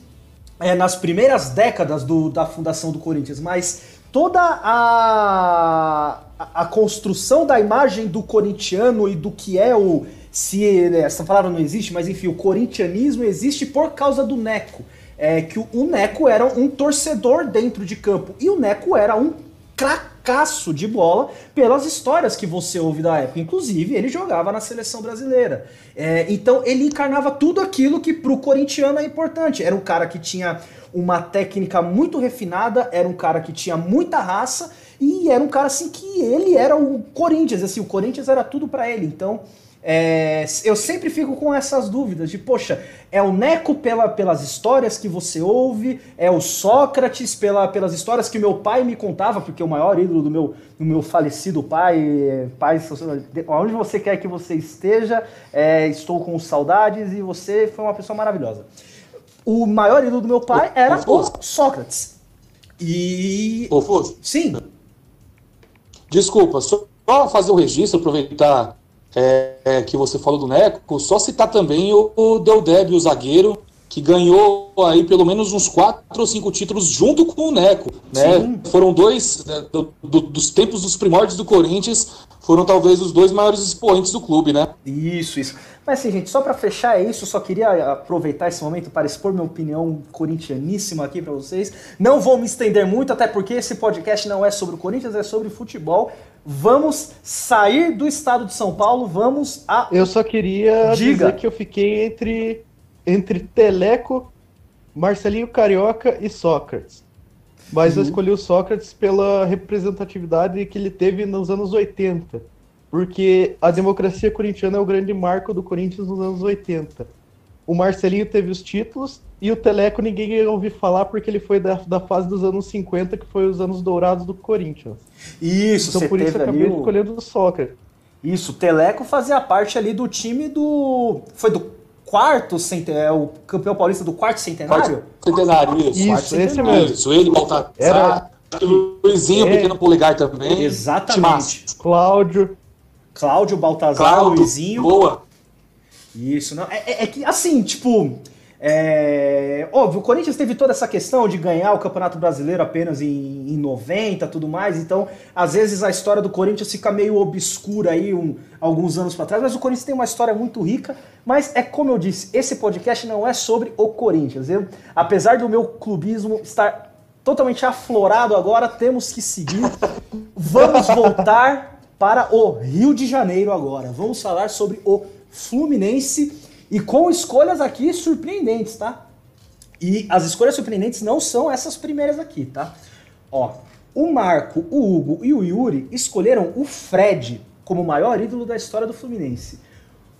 é, nas primeiras décadas do, da fundação do Corinthians, mas toda a, a, construção da imagem do corintiano e do que é o. Se essa palavra não existe, mas enfim, o corintianismo existe por causa do Neco. É que o, o Neco era um torcedor dentro de campo e o Neco era um cracaço de bola pelas histórias que você ouve da época. Inclusive, ele jogava na seleção brasileira. É, então, ele encarnava tudo aquilo que pro corintiano é importante. Era um cara que tinha uma técnica muito refinada, era um cara que tinha muita raça e era um cara assim que ele era o Corinthians, assim, o Corinthians era tudo para ele. Então, é, eu sempre fico com essas dúvidas de, poxa, é o Neco pela, pelas histórias que você ouve, é o Sócrates pela, pelas histórias que meu pai me contava, porque o maior ídolo do meu, do meu falecido pai, pai, onde você quer que você esteja, é, estou com saudades e você foi uma pessoa maravilhosa. O maior ídolo do meu pai era o Sócrates. E. Confuso? Sim. Desculpa, só fazer o um registro, aproveitar é, é, que você falou do Neco, só citar também o, o Del Deb, o zagueiro, que ganhou aí pelo menos uns quatro ou cinco títulos junto com o Neco. Né? Foram dois, né, do, do, dos tempos dos primórdios do Corinthians, foram talvez os dois maiores expoentes do clube, né? Isso, isso. Mas assim, gente, só para fechar é isso, só queria aproveitar esse momento para expor minha opinião corintianíssima aqui para vocês. Não vou me estender muito, até porque esse podcast não é sobre o Corinthians, é sobre futebol. Vamos sair do estado de São Paulo, vamos a. Eu só queria Diga. dizer que eu fiquei entre, entre Teleco, Marcelinho Carioca e Sócrates. Mas uhum. eu escolhi o Sócrates pela representatividade que ele teve nos anos 80. Porque a democracia corintiana é o grande marco do Corinthians nos anos 80. O Marcelinho teve os títulos e o Teleco ninguém ia ouvir falar porque ele foi da, da fase dos anos 50, que foi os anos dourados do Corinthians. Isso, Então por isso eu acabei o... escolhendo o Sócrates. Isso, o Teleco fazia parte ali do time do. Foi do quarto centenário, é o campeão paulista do quarto centenário? Quarto centenário, isso. Isso, quarto esse mesmo. Isso, ele, Baltazar, Era... Luizinho, é... Pequeno Polegar também. Exatamente. Cláudio. Cláudio, Baltazar, Cláudio, Luizinho. Boa. Isso, não. É, é, é que, assim, tipo. É, óbvio, o Corinthians teve toda essa questão de ganhar o Campeonato Brasileiro apenas em, em 90 tudo mais, então às vezes a história do Corinthians fica meio obscura aí um, alguns anos para trás, mas o Corinthians tem uma história muito rica, mas é como eu disse, esse podcast não é sobre o Corinthians. Eu, apesar do meu clubismo estar totalmente aflorado agora, temos que seguir. Vamos voltar para o Rio de Janeiro agora. Vamos falar sobre o Fluminense e com escolhas aqui surpreendentes, tá? E as escolhas surpreendentes não são essas primeiras aqui, tá? Ó, o Marco, o Hugo e o Yuri escolheram o Fred como o maior ídolo da história do Fluminense.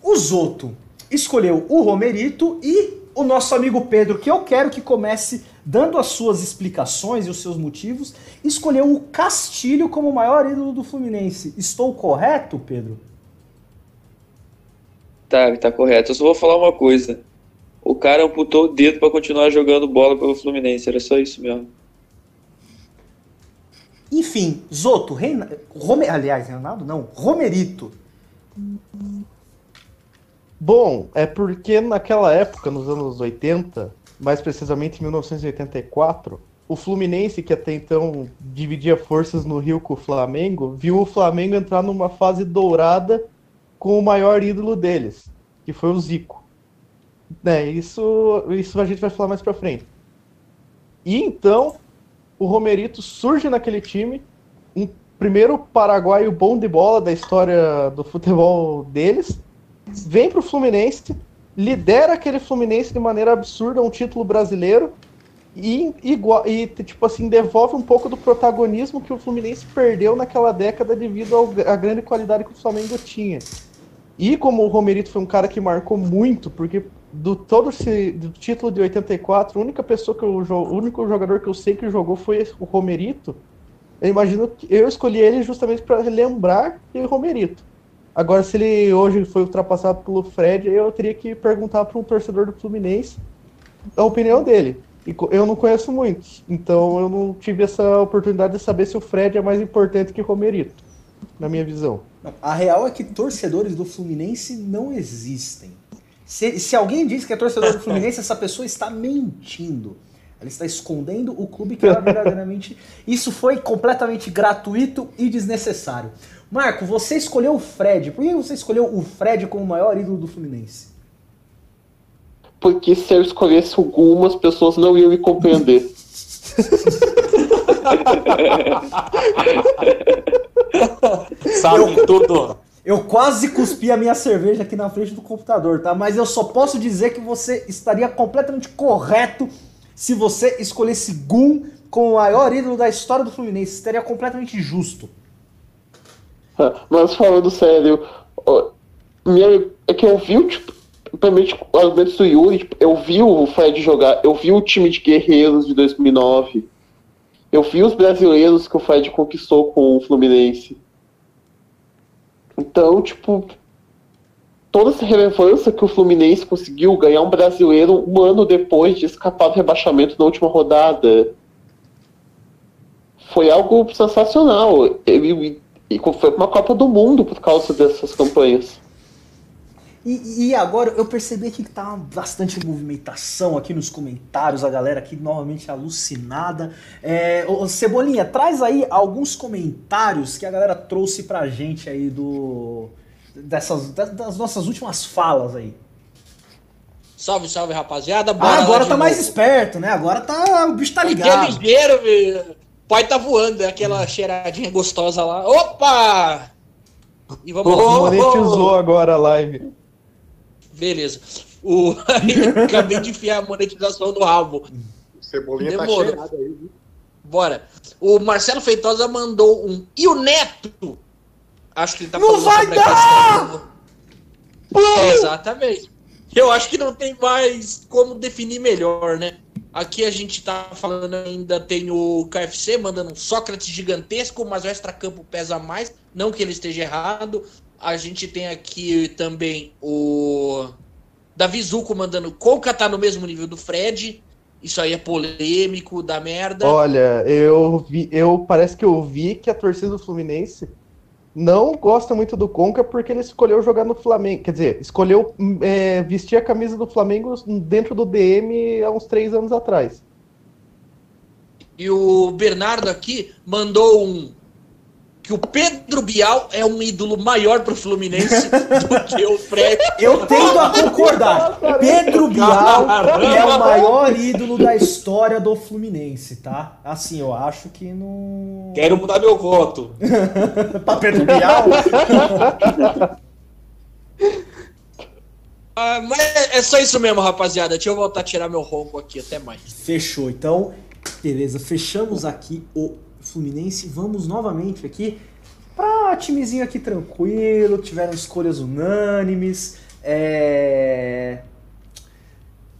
O Zoto escolheu o Romerito e o nosso amigo Pedro, que eu quero que comece dando as suas explicações e os seus motivos, escolheu o Castilho como o maior ídolo do Fluminense. Estou correto, Pedro? Tá, tá correto. Eu só vou falar uma coisa. O cara amputou o dedo para continuar jogando bola pelo Fluminense. Era só isso mesmo. Enfim, Zoto, Reina... Rome... aliás, Reinaldo não, Romerito. Bom, é porque naquela época, nos anos 80, mais precisamente em 1984, o Fluminense, que até então dividia forças no Rio com o Flamengo, viu o Flamengo entrar numa fase dourada com o maior ídolo deles, que foi o Zico. Né, isso, isso a gente vai falar mais pra frente. E então, o Romerito surge naquele time, um primeiro paraguaio bom de bola da história do futebol deles, vem pro Fluminense lidera aquele Fluminense de maneira absurda um título brasileiro e, igual, e tipo assim, devolve um pouco do protagonismo que o Fluminense perdeu naquela década devido à grande qualidade que o Flamengo tinha. E como o Romerito foi um cara que marcou muito, porque do todo esse do título de 84, a única pessoa que eu o único jogador que eu sei que jogou foi o Romerito. Eu imagino que eu escolhi ele justamente para lembrar de Romerito. Agora, se ele hoje foi ultrapassado pelo Fred, eu teria que perguntar para um torcedor do Fluminense a opinião dele. Eu não conheço muitos, então eu não tive essa oportunidade de saber se o Fred é mais importante que o Romerito, na minha visão. A real é que torcedores do Fluminense não existem. Se, se alguém diz que é torcedor do Fluminense, essa pessoa está mentindo. Ela está escondendo o clube que ela verdadeiramente. Isso foi completamente gratuito e desnecessário. Marco, você escolheu o Fred. Por que você escolheu o Fred como o maior ídolo do Fluminense? Porque se eu escolhesse algumas pessoas não iam me compreender. Sabe eu, tudo. Eu quase cuspi a minha cerveja aqui na frente do computador, tá? Mas eu só posso dizer que você estaria completamente correto se você escolhesse Gum como o maior ídolo da história do Fluminense. Estaria completamente justo. Mas falando sério, minha, é que eu vi, tipo, principalmente o argumento do Yuri, tipo, eu vi o Fred jogar, eu vi o time de guerreiros de 2009, eu vi os brasileiros que o Fred conquistou com o Fluminense. Então, tipo, toda essa relevância que o Fluminense conseguiu ganhar um brasileiro um ano depois de escapar do rebaixamento na última rodada foi algo sensacional. E foi uma Copa do Mundo por causa dessas campanhas. E, e, agora eu percebi que tá bastante movimentação aqui nos comentários, a galera aqui novamente alucinada. É, ô, Cebolinha, traz aí alguns comentários que a galera trouxe pra gente aí do dessas das nossas últimas falas aí. Salve, salve, rapaziada. Ah, agora tá novo. mais esperto, né? Agora tá o bicho tá ligado. Aqui é ligeiro, velho. Pai tá voando, é aquela cheiradinha gostosa lá. Opa! E vamos oh, Monetizou agora a live. Beleza. O... Acabei de enfiar a monetização no rabo. Cebolinha tá Demorou. tá cheirado aí, viu? Bora. O Marcelo Feitosa mandou um. E o Neto? Acho que ele tá não falando vai sobre dar! a Exatamente. Eu acho que não tem mais como definir melhor, né? Aqui a gente tá falando ainda, tem o KFC mandando um Sócrates gigantesco, mas o extra-campo pesa mais. Não que ele esteja errado. A gente tem aqui também o Davi Zuco mandando Conca tá no mesmo nível do Fred. Isso aí é polêmico, da merda. Olha, eu vi, eu parece que eu vi que a torcida do Fluminense não gosta muito do Conca porque ele escolheu jogar no Flamengo. Quer dizer, escolheu é, vestir a camisa do Flamengo dentro do DM há uns três anos atrás. E o Bernardo aqui mandou um que o Pedro Bial é um ídolo maior pro Fluminense do que o Fred. Eu tendo a concordar. Pedro Bial é o maior ídolo da história do Fluminense, tá? Assim, eu acho que não. Quero mudar meu voto. pra Pedro Bial? ah, mas é só isso mesmo, rapaziada. Deixa eu voltar a tirar meu ronco aqui. Até mais. Fechou. Então, beleza. Fechamos aqui o Fluminense. Vamos novamente aqui para timezinho aqui tranquilo, tiveram escolhas unânimes. É...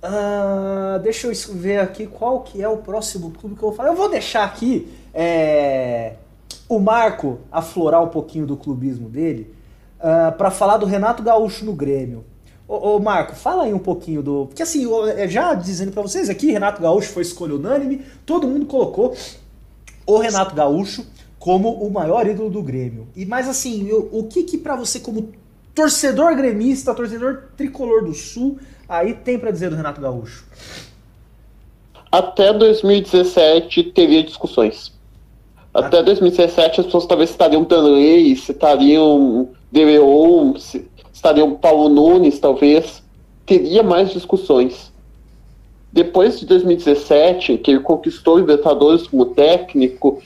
Uh, deixa eu ver aqui qual que é o próximo clube que eu vou falar. Eu vou deixar aqui é... o Marco aflorar um pouquinho do clubismo dele ah, para falar do Renato Gaúcho no Grêmio. Ô, ô, Marco, fala aí um pouquinho do. Porque assim, é, já dizendo para vocês aqui, Renato Gaúcho foi escolha unânime, todo mundo colocou o Renato Gaúcho como o maior ídolo do Grêmio. E mais assim, eu, o que que para você como torcedor gremista, torcedor tricolor do Sul, aí tem para dizer do Renato Gaúcho? Até 2017 teria discussões. Até 2017 as pessoas talvez estariam Danley, citariam Deveon, estariam Paulo Nunes, talvez. Teria mais discussões. Depois de 2017, que ele conquistou o Libertadores como técnico,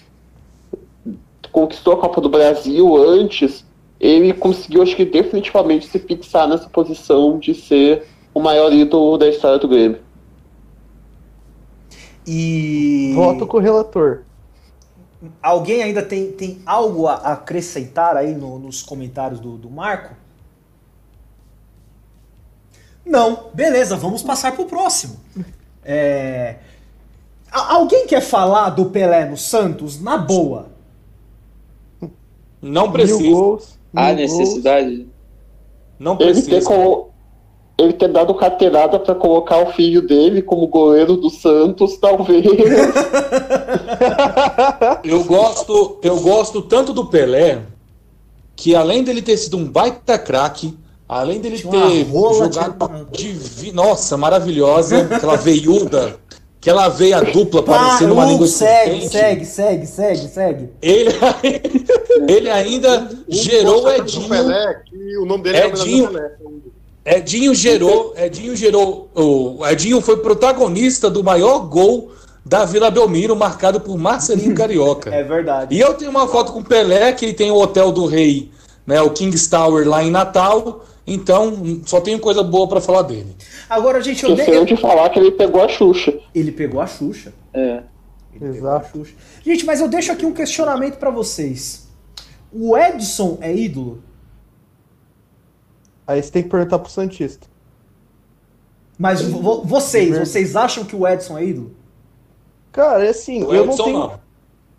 conquistou a Copa do Brasil antes, ele conseguiu, acho que definitivamente se fixar nessa posição de ser o maior ídolo da história do Grêmio. E. Voto com o relator. Alguém ainda tem, tem algo a acrescentar aí no- nos comentários do, do Marco? Não, beleza, vamos passar pro próximo. É, Alguém quer falar do Pelé no Santos na boa? Não Mil precisa. Há gols. necessidade. Não Ele ter, precisa. colo- ele ter dado carteirada pra colocar o filho dele como goleiro do Santos, talvez. Eu gosto, eu gosto tanto do Pelé que além dele ter sido um baita craque, além dele Tinha uma ter rola, jogado divi- nossa, maravilhosa, aquela veiuda, aquela veia dupla parecendo uma língua de segue, segue, segue, segue, segue. Ele, ele ainda gerou o Edinho. Pelé, que o nome dele é Edinho. Pelé. Edinho gerou, Edinho gerou, o Edinho foi protagonista do maior gol da Vila Belmiro, marcado por Marcelinho Carioca. É verdade. E eu tenho uma foto com o Pelé, que ele tem o Hotel do Rei, né, o King's Tower lá em Natal. Então, só tenho coisa boa pra falar dele. Agora, gente, eu Esqueceram dei... de falar que ele pegou a Xuxa. Ele pegou a Xuxa. É. Ele pegou a Exato. Xuxa. Gente, mas eu deixo aqui um questionamento pra vocês. O Edson é ídolo? Aí você tem que perguntar pro Santista. Mas vo- vocês, vocês acham que o Edson é ídolo? Cara, é assim, O eu não Edson tenho. não.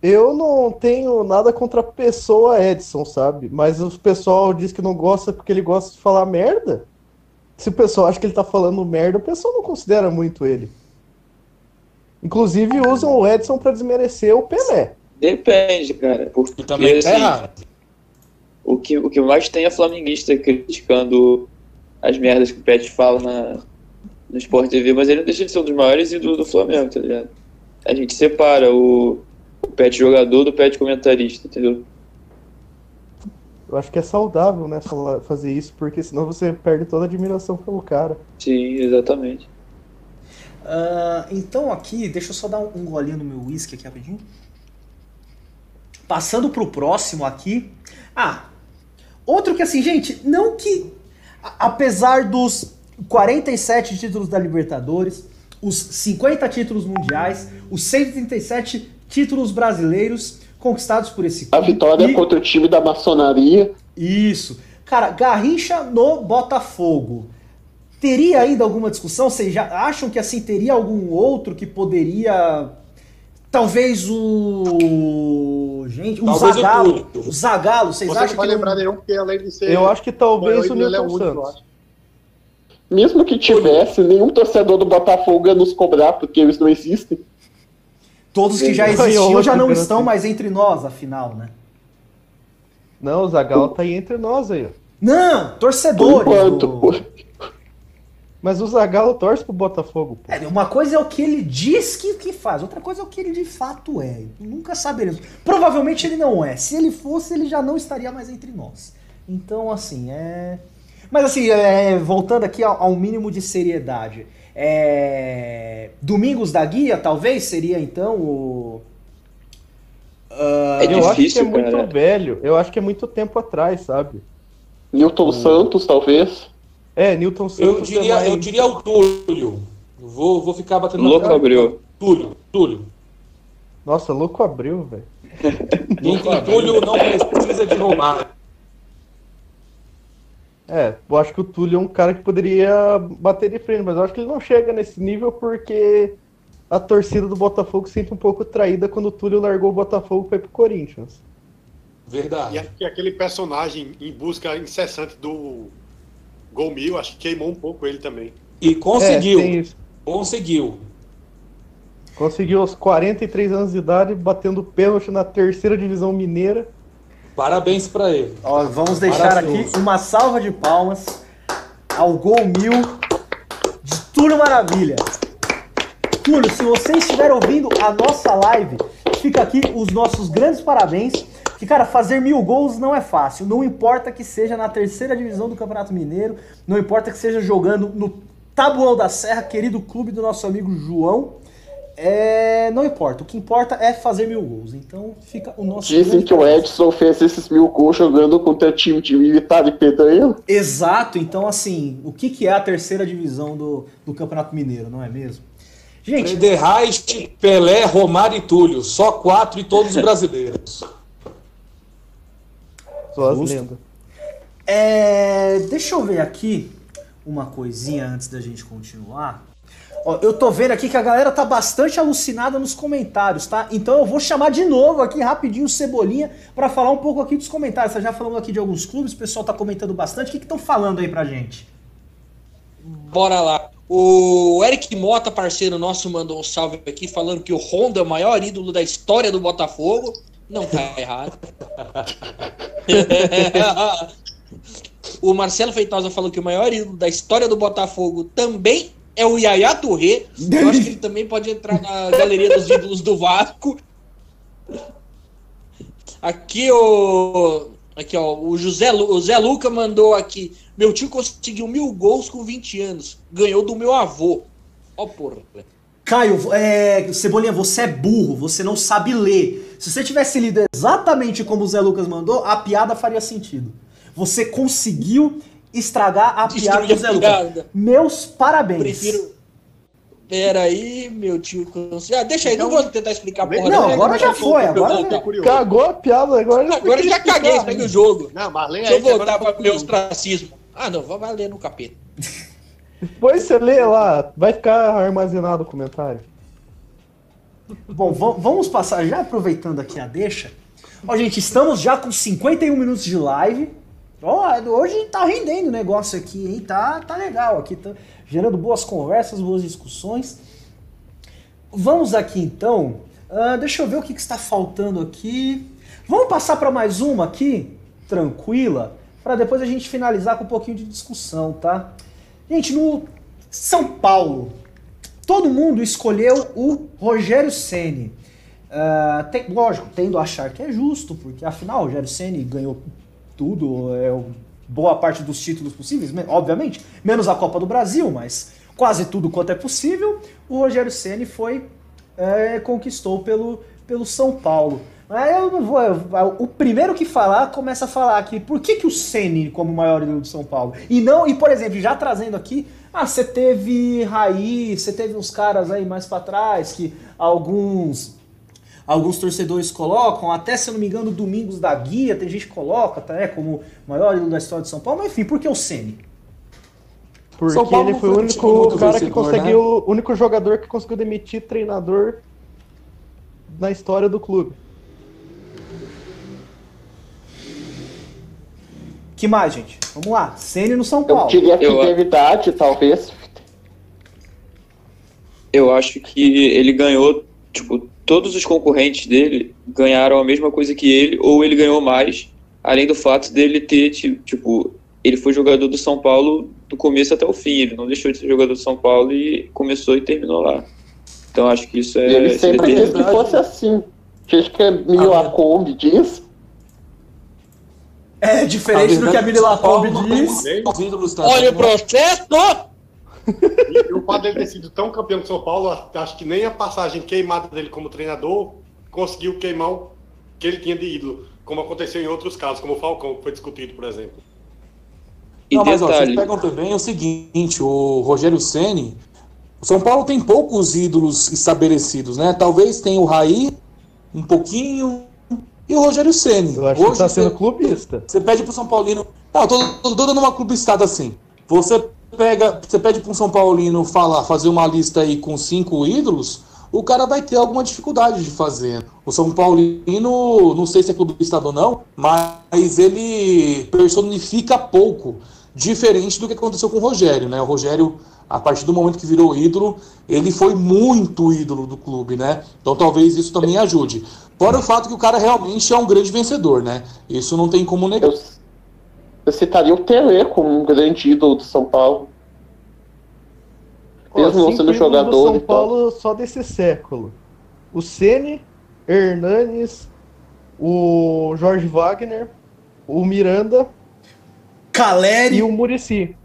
Eu não tenho nada contra a pessoa Edson, sabe? Mas o pessoal diz que não gosta porque ele gosta de falar merda. Se o pessoal acha que ele tá falando merda, o pessoal não considera muito ele. Inclusive usam o Edson pra desmerecer o Pelé. Depende, cara. Porque E também assim, errado. o, que, o que mais tem é flamenguista criticando as merdas que o Pet fala na, no Sport TV, mas ele não deixa de ser um dos maiores ídolos do Flamengo, tá ligado? A gente separa o Pet jogador do Pet comentarista, entendeu? Eu acho que é saudável, né, fazer isso, porque senão você perde toda a admiração pelo cara. Sim, exatamente. Ah, então aqui, deixa eu só dar um, golinho no meu whisky aqui rapidinho. Passando pro próximo aqui. Ah, outro que assim, gente, não que apesar dos 47 títulos da Libertadores, os 50 títulos mundiais, os 137 títulos brasileiros conquistados por esse A vitória e- contra o time da maçonaria. isso. Cara, Garrincha no Botafogo. Teria ainda alguma discussão? Vocês já acham que assim teria algum outro que poderia. Talvez o. Gente, o Talvez o Zagalo. Túlio. O Zagalo, vocês Você não acham vai que. lembrar não- nenhum, porque além de ser. Eu acho que talvez o ele é Santos. Mesmo que tivesse, nenhum torcedor do Botafogo ia nos cobrar, porque eles não existem. Todos que já existiam outro já não estão mais entre nós, afinal, né? Não, o Zagallo tá aí entre nós aí. ó. Não, Por torcedores. enquanto. do- Mas o Zagallo torce pro Botafogo, pô. É, uma coisa é o que ele diz que, que faz, outra coisa é o que ele de fato é. Nunca saberemos. Provavelmente ele não é. Se ele fosse, ele já não estaria mais entre nós. Então, assim, é. Mas, assim, é, voltando aqui ao, ao mínimo de seriedade. É... Domingos da Guia, talvez, seria então o. Ah, É eu acho que é difícil, muito cara. velho. Eu acho que é muito tempo atrás, sabe? Newton Santos, talvez. É, Newton Santos. Eu é diria, mais- eu diria o Túlio. Vou, vou ficar batendo na Louco cara. abriu. Túlio, Túlio. Nossa, louco abriu, velho. Túlio não precisa de Romário. É, eu acho que o Túlio é um cara que poderia bater de frente, mas eu acho que ele não chega nesse nível porque a torcida do Botafogo se sente um pouco traída quando o Túlio largou o Botafogo para ir pro Corinthians. E Verdade. acho que aquele personagem em busca incessante do Gol Mil, acho que queimou um pouco ele também. E conseguiu. É. Conseguiu. Conseguiu aos 43 anos de idade, batendo pênalti na terceira divisão mineira. Parabéns pra ele. Ó, vamos deixar aqui uma salva de palmas ao gol mil de Túlio Maravilha. Túlio, se você estiver ouvindo a nossa live, fica aqui os nossos grandes parabéns. Que, cara, fazer mil gols não é fácil. Não importa que seja na terceira divisão do Campeonato Mineiro, não importa que seja jogando no Tabuão da Serra, querido clube do nosso amigo João. É, não importa, o que importa é fazer mil gols. Então fica o nosso. Dizem que o Edson fez esses mil gols jogando contra time de militar e pedreiro. Exato, então assim, o que, que é a terceira divisão do, do Campeonato Mineiro, não é mesmo? Gente. Frederreich, Pelé, Romário e Túlio. Só quatro e todos brasileiros. Só as lendas. É, deixa eu ver aqui uma coisinha antes da gente continuar. Ó, eu tô vendo aqui que a galera tá bastante alucinada nos comentários, tá? Então eu vou chamar de novo aqui rapidinho o Cebolinha para falar um pouco aqui dos comentários. Tá já falando aqui de alguns clubes, o pessoal tá comentando bastante. O que estão falando aí pra gente? Bora lá. O Eric Mota, parceiro nosso, mandou um salve aqui falando que o Honda é o maior ídolo da história do Botafogo. Não tá errado. o Marcelo Feitosa falou que o maior ídolo da história do Botafogo também é o Yaya Touré. Eu acho que ele também pode entrar na galeria dos ídolos do Vasco. Aqui o. Aqui, ó, o José o Zé Luca mandou aqui. Meu tio conseguiu mil gols com 20 anos. Ganhou do meu avô. Ó, porra. Caio, é, Cebolinha, você é burro, você não sabe ler. Se você tivesse lido exatamente como o Zé Lucas mandou, a piada faria sentido. Você conseguiu estragar a piada do Zé Lucas. Meus parabéns. Prefiro. Peraí, meu tio. Ah, deixa aí, não vou tentar explicar porra. Não, agora já foi. Agora já... Cagou a piada, agora. Agora já caguei, segue o jogo. Não, Marlene, Deixa eu voltar para meu ostracismo. Ah, não, vai ler no capeta. Depois você lê lá, vai ficar armazenado o comentário. Bom, vamos passar, já aproveitando aqui a deixa. Ó, gente, estamos já com 51 minutos de live. Ó, hoje tá rendendo o negócio aqui, hein? Tá, tá legal aqui, tá gerando boas conversas, boas discussões. Vamos aqui então. Uh, deixa eu ver o que, que está faltando aqui. Vamos passar para mais uma aqui, tranquila, para depois a gente finalizar com um pouquinho de discussão, tá? Gente, no São Paulo, todo mundo escolheu o Rogério Ceni. Uh, tem, lógico, tendo a achar que é justo, porque afinal o Rogério Ceni ganhou tudo, é boa parte dos títulos possíveis, obviamente, menos a Copa do Brasil, mas quase tudo quanto é possível, o Rogério Ceni foi é, conquistou pelo, pelo São Paulo. Eu não vou. O primeiro que falar começa a falar aqui por que, que o Ceni como maior ídolo de São Paulo. E não, e por exemplo, já trazendo aqui, ah, você teve Raí, você teve uns caras aí mais para trás que alguns alguns torcedores colocam, até se eu não me engano, Domingos da Guia, tem gente que coloca, tá, é, como maior ídolo da história de São Paulo, mas enfim, por que o Ceni? Porque ele foi o único cara que conseguiu, né? o único jogador que conseguiu demitir treinador na história do clube. Que mais, gente? Vamos lá. Ceni no São Paulo. Eu diria fidelidade, eu... talvez. Eu acho que ele ganhou, tipo, todos os concorrentes dele ganharam a mesma coisa que ele, ou ele ganhou mais, além do fato dele ter, tipo, ele foi jogador do São Paulo do começo até o fim, ele não deixou de ser jogador do São Paulo e começou e terminou lá. Então acho que isso é. Ele sempre quis que fosse assim. Acho que é Mil ah, Lacombe diz. É diferente do que a Mili Lacombe diz. Olha o processo! E o fato dele ter sido tão campeão de São Paulo, acho que nem a passagem queimada dele como treinador conseguiu queimar o que ele tinha de ídolo, como aconteceu em outros casos, como o Falcão, que foi discutido, por exemplo. E Não, mas ó, vocês pegam também o seguinte, o Rogério Ceni, o São Paulo tem poucos ídolos estabelecidos, né? Talvez tenha o Raí, um pouquinho, e o Rogério Ceni. Eu acho Hoje, que tá sendo você, clubista. Você pede pro São Paulino. Não, tô, tô, tô dando uma clubistada assim. Você pega, você pede para um São Paulino falar, fazer uma lista aí com cinco ídolos, o cara vai ter alguma dificuldade de fazer. O São Paulino, não sei se é clubista ou não, mas ele personifica pouco, diferente do que aconteceu com o Rogério, né? O Rogério, a partir do momento que virou ídolo, ele foi muito ídolo do clube, né? Então talvez isso também ajude. Fora o fato que o cara realmente é um grande vencedor, né? Isso não tem como negar. Eu citaria o Tele como um grande ídolo do São Paulo. Mesmo não sendo jogador. Do São Paulo só desse século. O Ceni, Hernanes, o Jorge Wagner, o Miranda, Caleri e o Murici.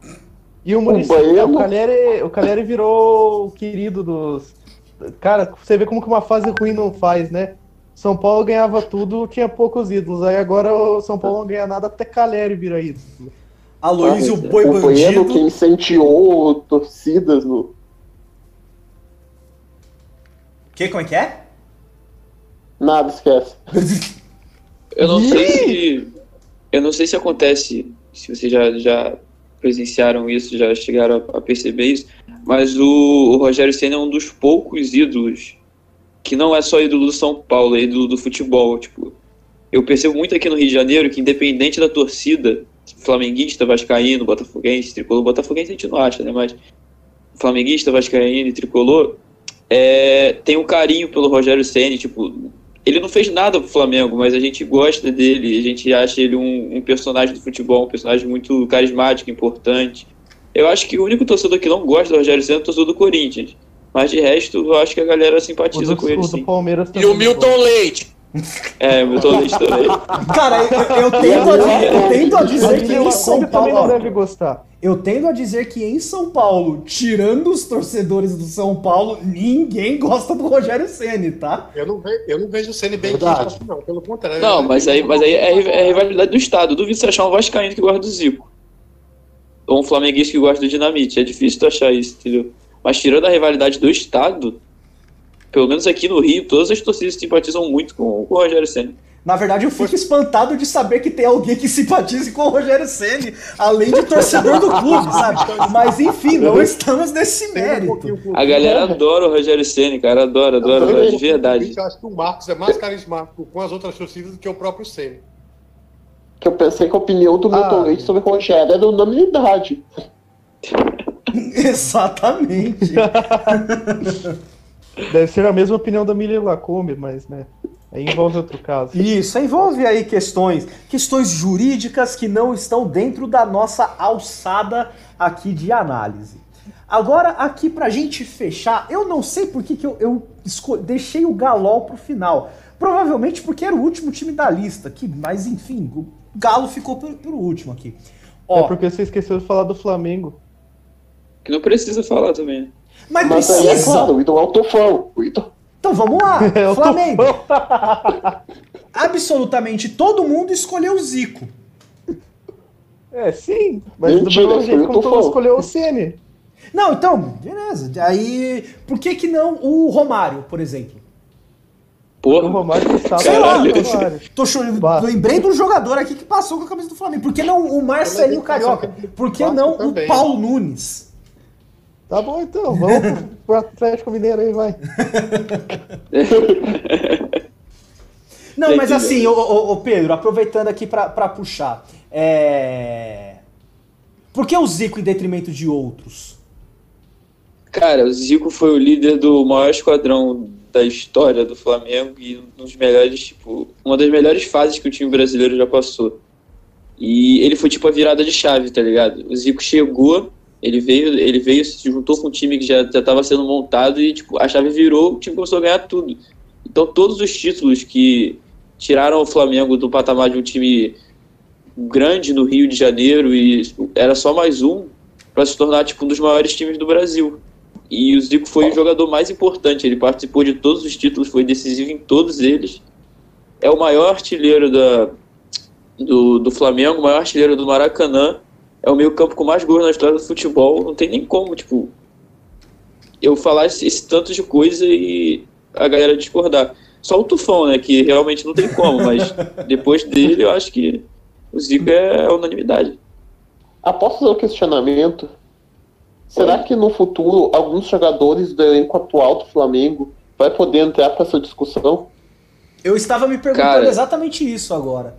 E o Murici. O, o, Caleri, o Caleri virou o querido dos, Cara, você vê como que uma fase ruim não faz, né? São Paulo ganhava tudo, tinha poucos ídolos. Aí agora o São Paulo não ganha nada, até Caleri vira ídolo. Aloysio Ah, Boi o Bueno que Bandido. incentivou torcidas no. Que, como é que é? Nada, esquece. Eu não sei se. Eu não sei se acontece, se vocês já, já presenciaram isso, já chegaram a, a perceber isso, mas o, o Rogério Senna é um dos poucos ídolos que não é só ídolo do São Paulo, é ídolo do futebol. Tipo, eu percebo muito aqui no Rio de Janeiro que, independente da torcida, flamenguista, vascaíno, botafoguense, tricolor, botafoguense a gente não acha, né? Mas flamenguista, vascaíno e tricolor é, tem um carinho pelo Rogério Ceni, tipo, ele não fez nada pro Flamengo, mas a gente gosta dele, a gente acha ele um, um personagem do futebol, um personagem muito carismático, importante. Eu acho que o único torcedor que não gosta do Rogério Ceni é o torcedor do Corinthians. Mas de resto, eu acho que a galera simpatiza do, com ele, o sim. Palmeiras E o Milton Leite. É, o Milton Leite também. Cara, eu, eu tendo a, eu tendo a dizer que em São Paulo. não deve gostar. Eu tendo a dizer que em São Paulo, tirando os torcedores do São Paulo, ninguém gosta do Rogério Ceni, tá? Eu não vejo, eu não vejo o Ceni bem Verdade. assim, não. Pelo contrário. Não, mas aí, mas aí é, é a rivalidade do Estado. Duvido você achar um vascaíno que gosta do Zico. Ou um flamenguista que gosta do Dinamite. É difícil tu achar isso, entendeu? Mas tirando a rivalidade do Estado, pelo menos aqui no Rio, todas as torcidas simpatizam muito com, com o Rogério Senna. Na verdade, eu fico espantado de saber que tem alguém que simpatize com o Rogério Ceni, além de torcedor do clube, sabe? Mas enfim, não estamos nesse mérito. A galera adora o Rogério Senna, cara. Adora, adora, adora, de verdade. Eu acho que o Marcos é mais carismático com as outras torcidas do que o próprio Ceni. Que eu pensei que a opinião do Milton Ah. Leite sobre o Rogério era unanimidade. Exatamente. Deve ser a mesma opinião da Mili Lacombe, mas, né? Aí envolve outro caso. Isso, envolve aí questões, questões jurídicas que não estão dentro da nossa alçada aqui de análise. Agora, aqui pra gente fechar, eu não sei por que, que eu, eu deixei o Galol pro final. Provavelmente porque era o último time da lista, que, mas enfim, o Galo ficou pelo, pelo último aqui. Ó, É porque você esqueceu de falar do Flamengo. Que não precisa falar também. mas Mas é precisa! claro, o ídolo é o Tufão. O ídolo... Então vamos lá, É o Flamengo. Absolutamente todo mundo escolheu o Zico. É, sim. Mas Mentira, do mesmo jeito o como todo Tufão. escolheu o Ceni. Não, então, beleza. Aí, por que que não o Romário, por exemplo? O Porra. Romário estava Sei lá, tô, Romário. tô chorando. Lembrei do jogador aqui que passou com a camisa do Flamengo. Por que não o Marcelinho Carioca? Por que não o. Paulo Nunes? Tá bom então, vamos pro, Atlético Mineiro aí, vai. Não, mas assim, ô, ô, ô, Pedro, aproveitando aqui pra, pra puxar. É... Por que o Zico em detrimento de outros? Cara, o Zico foi o líder do maior esquadrão da história do Flamengo e um dos melhores, tipo, uma das melhores fases que o time brasileiro já passou. E ele foi tipo a virada de chave, tá ligado? O Zico chegou, ele veio, ele veio, se juntou com um time que já estava sendo montado e tipo, a chave virou, o time começou a ganhar tudo. Então todos os títulos que tiraram o Flamengo do patamar de um time grande no Rio de Janeiro e era só mais um para se tornar tipo um dos maiores times do Brasil. E o Zico foi o jogador mais importante, ele participou de todos os títulos, foi decisivo em todos eles. É o maior artilheiro da, do, do Flamengo, o maior artilheiro do Maracanã. É o meio campo com mais gols na história do futebol. Não tem nem como, tipo, eu falar esse, esse tanto de coisa e a galera discordar. Só o Tufão, né, que realmente não tem como, mas depois dele eu acho que o Zico é unanimidade. Após fazer o questionamento, será que no futuro alguns jogadores do elenco atual do Flamengo vai poder entrar para essa discussão? Eu estava me perguntando Cara. exatamente isso agora.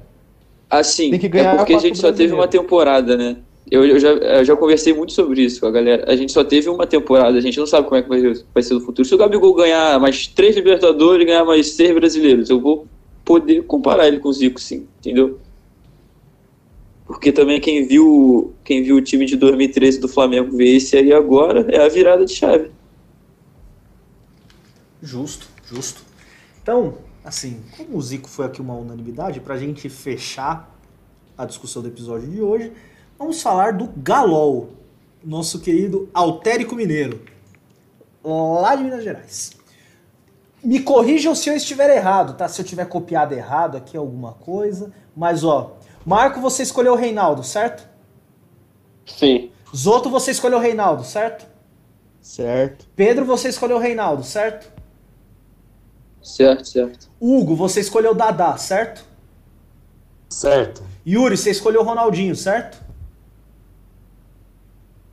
Assim, Tem que ganhar é porque a gente só teve uma temporada, né? Eu, eu já, eu já conversei muito sobre isso com a galera. A gente só teve uma temporada, a gente não sabe como é que vai, vai ser no futuro. Se o Gabigol ganhar mais três Libertadores e ganhar mais seis brasileiros, eu vou poder comparar ele com o Zico, sim, entendeu? Porque também quem viu, quem viu o time de 2013 do Flamengo ver esse aí agora é a virada de chave. Justo, justo. Então, assim, como o Zico foi aqui uma unanimidade, pra gente fechar a discussão do episódio de hoje, vamos falar do Galol, nosso querido Altérico Mineiro, lá de Minas Gerais. Me corrijam se eu estiver errado, tá? Se eu tiver copiado errado aqui alguma coisa. Mas, ó, Marco, você escolheu o Reinaldo, certo? Sim. Zoto, você escolheu o Reinaldo, certo? Certo. Pedro, você escolheu o Reinaldo, certo? Certo, certo. Hugo, você escolheu o Dadá, certo? Certo. Yuri, você escolheu o Ronaldinho, certo?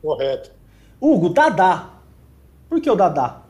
Correto. Hugo, Dadá. Por que o Dadá?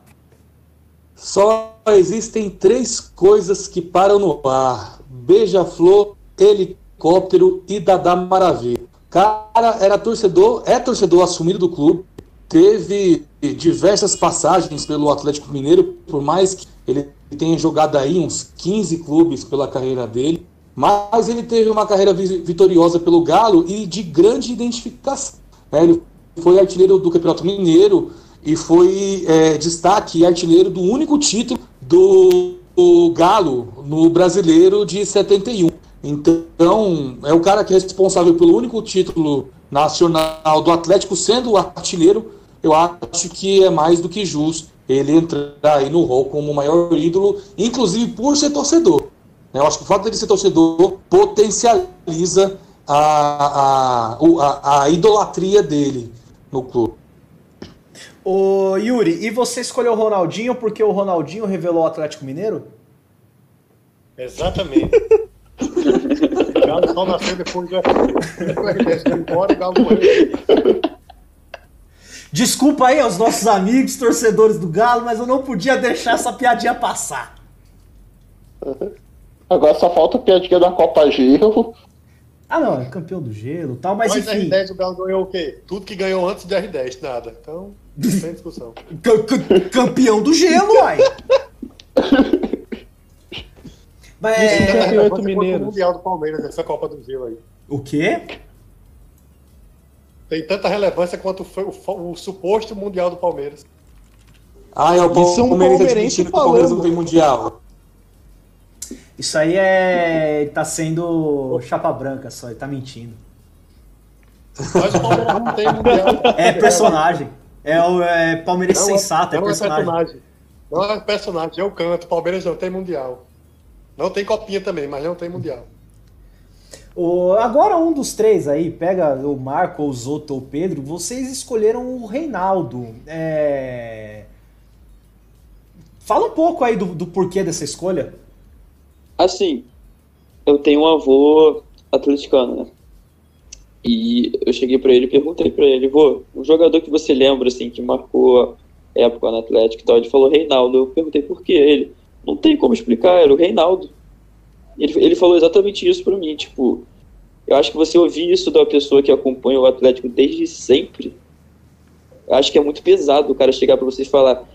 Só existem três coisas que param no ar: beija-flor, helicóptero e Dadá Maravilha. Cara, era torcedor, é torcedor assumido do clube, teve diversas passagens pelo Atlético Mineiro, por mais que ele tenha jogado aí uns 15 clubes pela carreira dele, mas ele teve uma carreira vitoriosa pelo Galo e de grande identificação. É, ele foi artilheiro do Campeonato Mineiro e foi é, destaque artilheiro do único título do, do Galo no Brasileiro de 71. Então, é o cara que é responsável pelo único título nacional do Atlético, sendo o artilheiro, eu acho que é mais do que justo ele entrar aí no rol como o maior ídolo, inclusive por ser torcedor. Eu acho que o fato dele ser torcedor potencializa a, a, a, a idolatria dele no clube. Ô Yuri, e você escolheu o Ronaldinho porque o Ronaldinho revelou o Atlético Mineiro? Exatamente. o Galo só nasceu depois do embora, o Galo morreu. Desculpa aí aos nossos amigos, torcedores do Galo, mas eu não podia deixar essa piadinha passar. Agora só falta a piadinha da Copa Gelo. Ah, não, é campeão do gelo e tal, mas, Mas enfim. R10 o Galo ganhou o quê? Tudo que ganhou antes de R10, nada. Então, sem discussão. ca- ca- campeão do gelo, uai. Mas Isso, é... campeonato mineiro. o Mundial do Palmeiras, essa Copa do Gelo aí. O quê? Tem tanta relevância quanto foi o, o suposto Mundial do Palmeiras. Ah, é o Isso é um Palmeiras palmeirense que o Palmeiras não falando. tem mundial. Isso aí é. tá sendo chapa branca só, ele tá mentindo. Mas o Palmeiras não tem Mundial. É personagem. É o é Palmeiras Não, sensato, é não personagem. personagem. Não é personagem, é o canto. Palmeiras não tem Mundial. Não tem copinha também, mas não tem Mundial. O, agora um dos três aí, pega o Marco, o Zoto ou o Pedro, vocês escolheram o Reinaldo. É... Fala um pouco aí do, do porquê dessa escolha. Assim, eu tenho um avô atleticano, né? E eu cheguei pra ele e perguntei pra ele, vô, um jogador que você lembra, assim, que marcou a época no Atlético e tal, ele falou Reinaldo. Eu perguntei por quê? Ele, não tem como explicar, era o Reinaldo. Ele, ele falou exatamente isso pra mim, tipo, eu acho que você ouvir isso da pessoa que acompanha o Atlético desde sempre, eu acho que é muito pesado o cara chegar pra vocês e falar,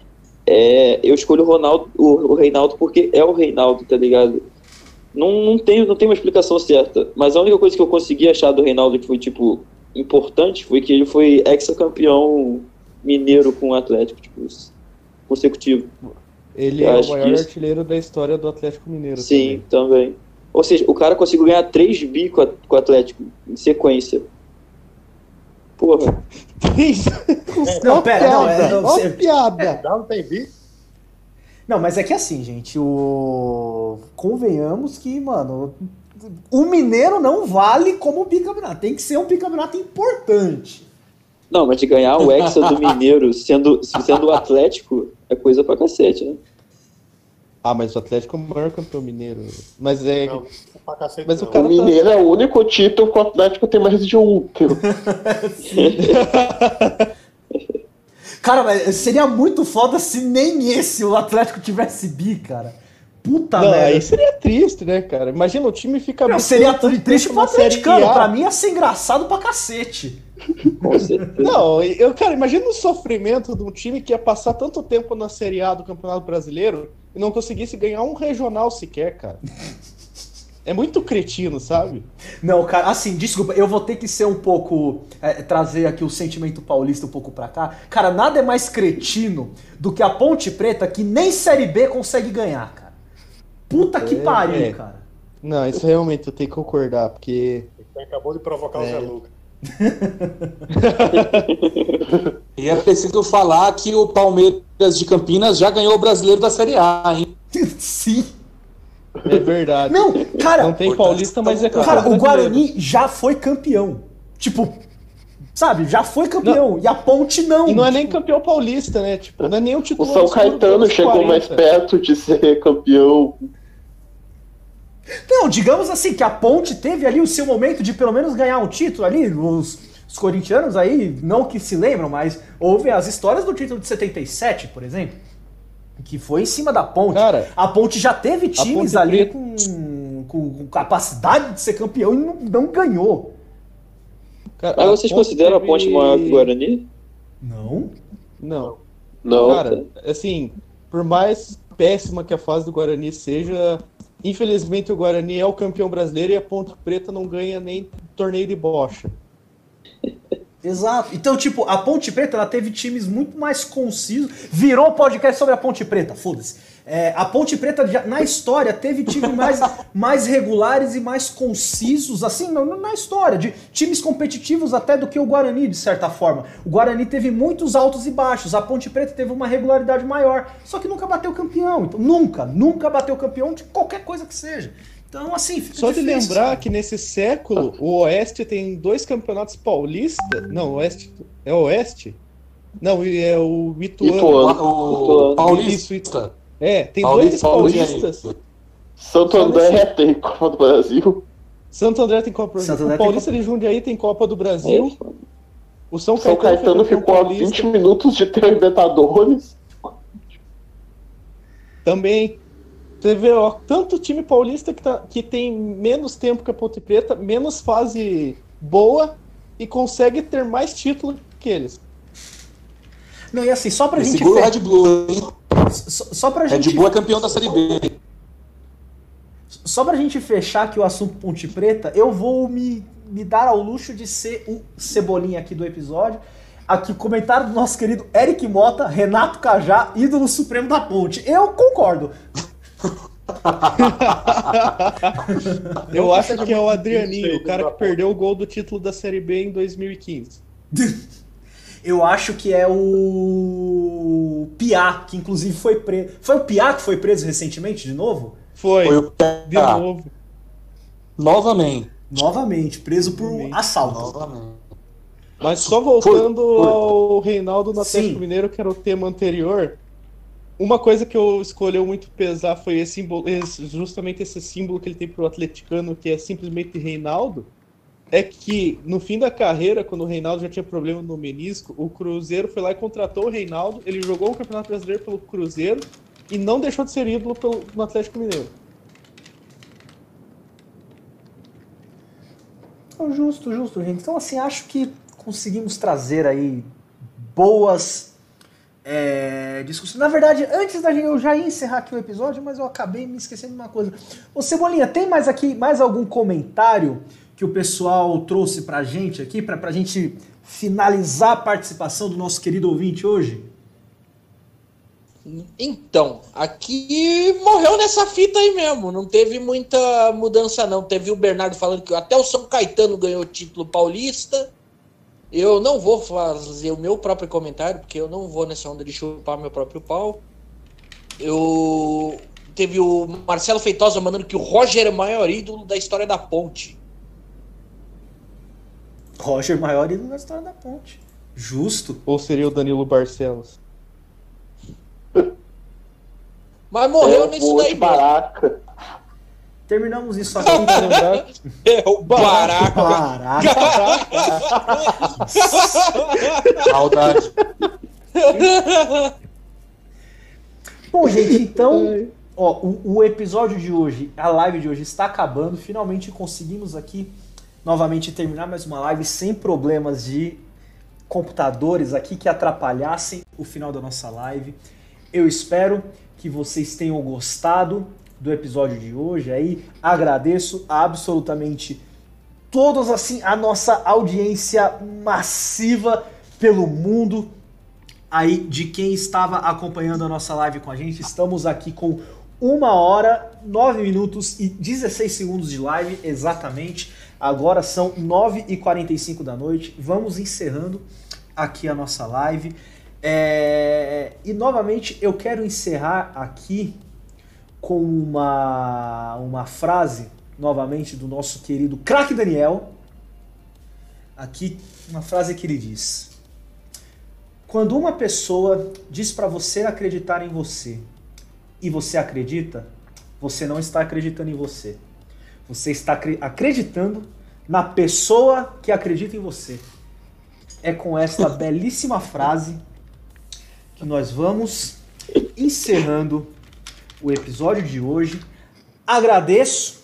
é, eu escolho o Ronaldo, o, o Reinaldo porque é o Reinaldo, tá ligado? Não, não, tem, não tem uma explicação certa, mas a única coisa que eu consegui achar do Reinaldo que foi, tipo, importante foi que ele foi ex-campeão mineiro com o Atlético, tipo, consecutivo. Ele Eu é o maior isso- artilheiro da história do Atlético Mineiro. Sim, também. Ou seja, o cara conseguiu ganhar três bi com, a- com o Atlético em sequência. Porra, também. Não, Ó pera, não, é- piada, não, piada. Galo tem bi? Não, mas é que assim, gente, o. Convenhamos que, mano, o Mineiro não vale como bicampeonato. Tem que ser um bicampeonato importante. não, mas de ganhar o Hexa do Mineiro sendo, sendo o Atlético é coisa pra cacete, né? Ah, mas o Atlético é o maior campeão mineiro. Mas é. Não, pra cacete Mas o O Mineiro é o único título que o Atlético tem mais de um. Cara, mas seria muito foda se nem esse o Atlético tivesse bi, cara. Puta Não, merda. aí seria triste, né, cara? Imagina o time ficar. Não, seria triste pro atleticano. Pra mim ia ser engraçado pra cacete. Não, eu, cara, imagina o sofrimento de um time que ia passar tanto tempo na Série A do Campeonato Brasileiro e não conseguisse ganhar um regional sequer, cara. É muito cretino, sabe? Não, cara, assim, desculpa, eu vou ter que ser um pouco. é, trazer aqui o sentimento paulista um pouco pra cá. Cara, nada é mais cretino do que a Ponte Preta que nem Série B consegue ganhar, cara. Puta que É, pariu, é. cara. Não, isso realmente eu tenho que concordar, porque. Você acabou de provocar o É. Zé Lucas. e é preciso falar que o Palmeiras de Campinas já ganhou o brasileiro da Série A, hein? Sim. É verdade. Não, cara. Não tem paulista, mas é campeão. Cara, o Guarani já foi campeão. Tipo, sabe, já foi campeão. Não. E a Ponte não. E não é nem campeão paulista, né? Tipo, não é nem o título. O São Caetano chegou 40. mais perto de ser campeão. Não, digamos assim, que a Ponte teve ali o seu momento de pelo menos ganhar um título ali. Os, os corintianos aí, não que se lembram, mas houve as histórias do título de 77, por exemplo. Que foi em cima da ponte. Cara, a ponte já teve times ali com, com, com, capacidade de ser campeão e não, não ganhou. Cara, Mas vocês consideram teve... a ponte maior que o Guarani? Não. Não. Não. Cara, assim, por mais péssima que a fase do Guarani seja, infelizmente o Guarani é o campeão brasileiro e a Ponte Preta não ganha nem torneio de bocha. Exato. Então, tipo, a Ponte Preta ela teve times muito mais concisos. Virou podcast sobre a Ponte Preta, foda-se. É, a Ponte Preta, na história, teve times mais, mais regulares e mais concisos, assim, na história, de times competitivos até do que o Guarani, de certa forma. O Guarani teve muitos altos e baixos, a Ponte Preta teve uma regularidade maior, só que nunca bateu campeão. Então, nunca, nunca bateu campeão de qualquer coisa que seja. Então, assim, fica Só difícil, de lembrar que nesse século o Oeste tem dois campeonatos paulistas. Não, o Oeste. É o Oeste? Não, é o Ituano. Ituano. O Paulista. É, tem dois paulistas. Santo André tem Copa do Brasil. Santo André tem Copa do Brasil. o Paulista tem... de Jundiaí tem Copa do Brasil. É. O São Caetano, São Caetano ficou a 20 minutos de ter Libertadores. Também. Você vê, ó, tanto time paulista que, tá, que tem menos tempo que a Ponte Preta, menos fase boa e consegue ter mais título que eles. Não, e assim, só pra e gente. Segura o Red Bull, hein? Só, só pra gente. Red Bull é campeão da Série B. Só pra gente fechar aqui o assunto Ponte Preta, eu vou me, me dar ao luxo de ser o cebolinha aqui do episódio. Aqui, comentário do nosso querido Eric Mota, Renato Cajá, ídolo supremo da Ponte. Eu concordo. Eu acho que é o Adrianinho, o cara que perdeu o gol do título da Série B em 2015. Eu acho que é o Piá, que inclusive foi preso. Foi o Piá que foi preso recentemente, de novo? Foi. Foi o Piá. De novo. Novamente. Novamente, preso por Novamente. assalto. Novamente. Mas só voltando foi, foi. ao Reinaldo no Atlético Mineiro, que era o tema anterior, uma coisa que eu escolheu muito pesar foi esse símbolo, justamente esse símbolo que ele tem pro atleticano, que é simplesmente Reinaldo. É que no fim da carreira, quando o Reinaldo já tinha problema no menisco, o Cruzeiro foi lá e contratou o Reinaldo. Ele jogou o Campeonato Brasileiro pelo Cruzeiro e não deixou de ser ídolo pelo, no Atlético Mineiro. Justo, justo, gente. Então, assim, acho que conseguimos trazer aí boas é, discussão. Na verdade, antes da gente, eu já ia encerrar aqui o episódio, mas eu acabei me esquecendo de uma coisa. Ô Cebolinha, tem mais aqui, mais algum comentário que o pessoal trouxe pra gente aqui, pra, pra gente finalizar a participação do nosso querido ouvinte hoje? Então, aqui morreu nessa fita aí mesmo. Não teve muita mudança, não. Teve o Bernardo falando que até o São Caetano ganhou o título paulista. Eu não vou fazer o meu próprio comentário, porque eu não vou nessa onda de chupar meu próprio pau. Eu. Teve o Marcelo Feitosa mandando que o Roger é o maior ídolo da história da ponte. Roger, maior ídolo da história da ponte. Justo. Ou seria o Danilo Barcelos? Mas morreu é, nisso daí. Baraca. Terminamos isso aqui. É o Baraca. Baraca. Saudade. Bom, gente, então, ó, o, o, episódio de hoje, a live de hoje está acabando. Finalmente conseguimos aqui novamente terminar mais uma live sem problemas de computadores aqui que atrapalhassem o final da nossa live. Eu espero que vocês tenham gostado do episódio de hoje aí. Agradeço absolutamente todos assim a nossa audiência massiva pelo mundo aí de quem estava acompanhando a nossa live com a gente. Estamos aqui com uma hora, nove minutos e 16 segundos de live exatamente. Agora são 9h45 da noite. Vamos encerrando aqui a nossa live. É... E novamente eu quero encerrar aqui com uma, uma frase, novamente, do nosso querido craque Daniel. Aqui, uma frase que ele diz: Quando uma pessoa diz para você acreditar em você e você acredita, você não está acreditando em você. Você está acreditando na pessoa que acredita em você. É com esta belíssima frase que nós vamos encerrando o episódio de hoje. Agradeço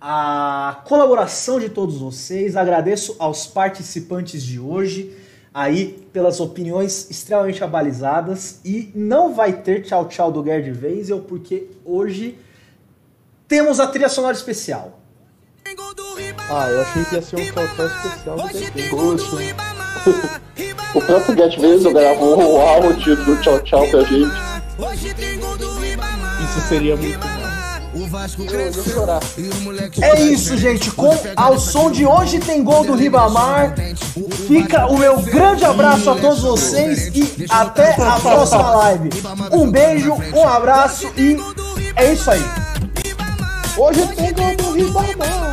a colaboração de todos vocês, agradeço aos participantes de hoje aí pelas opiniões extremamente abalizadas e não vai ter tchau tchau do Gerd Wenzel porque hoje temos a trilha sonora especial. Ah, eu achei que ia ser um tchau tchau especial do Gerd o próprio Gerd Wenzel gravou o áudio do tchau tchau pra gente. Isso seria muito bom. É isso, gente. Com ao som de hoje tem gol do Ribamar. Fica o meu grande abraço a todos vocês e até a próxima live. Um beijo, um abraço e é isso aí. Hoje tem gol do Ribamar.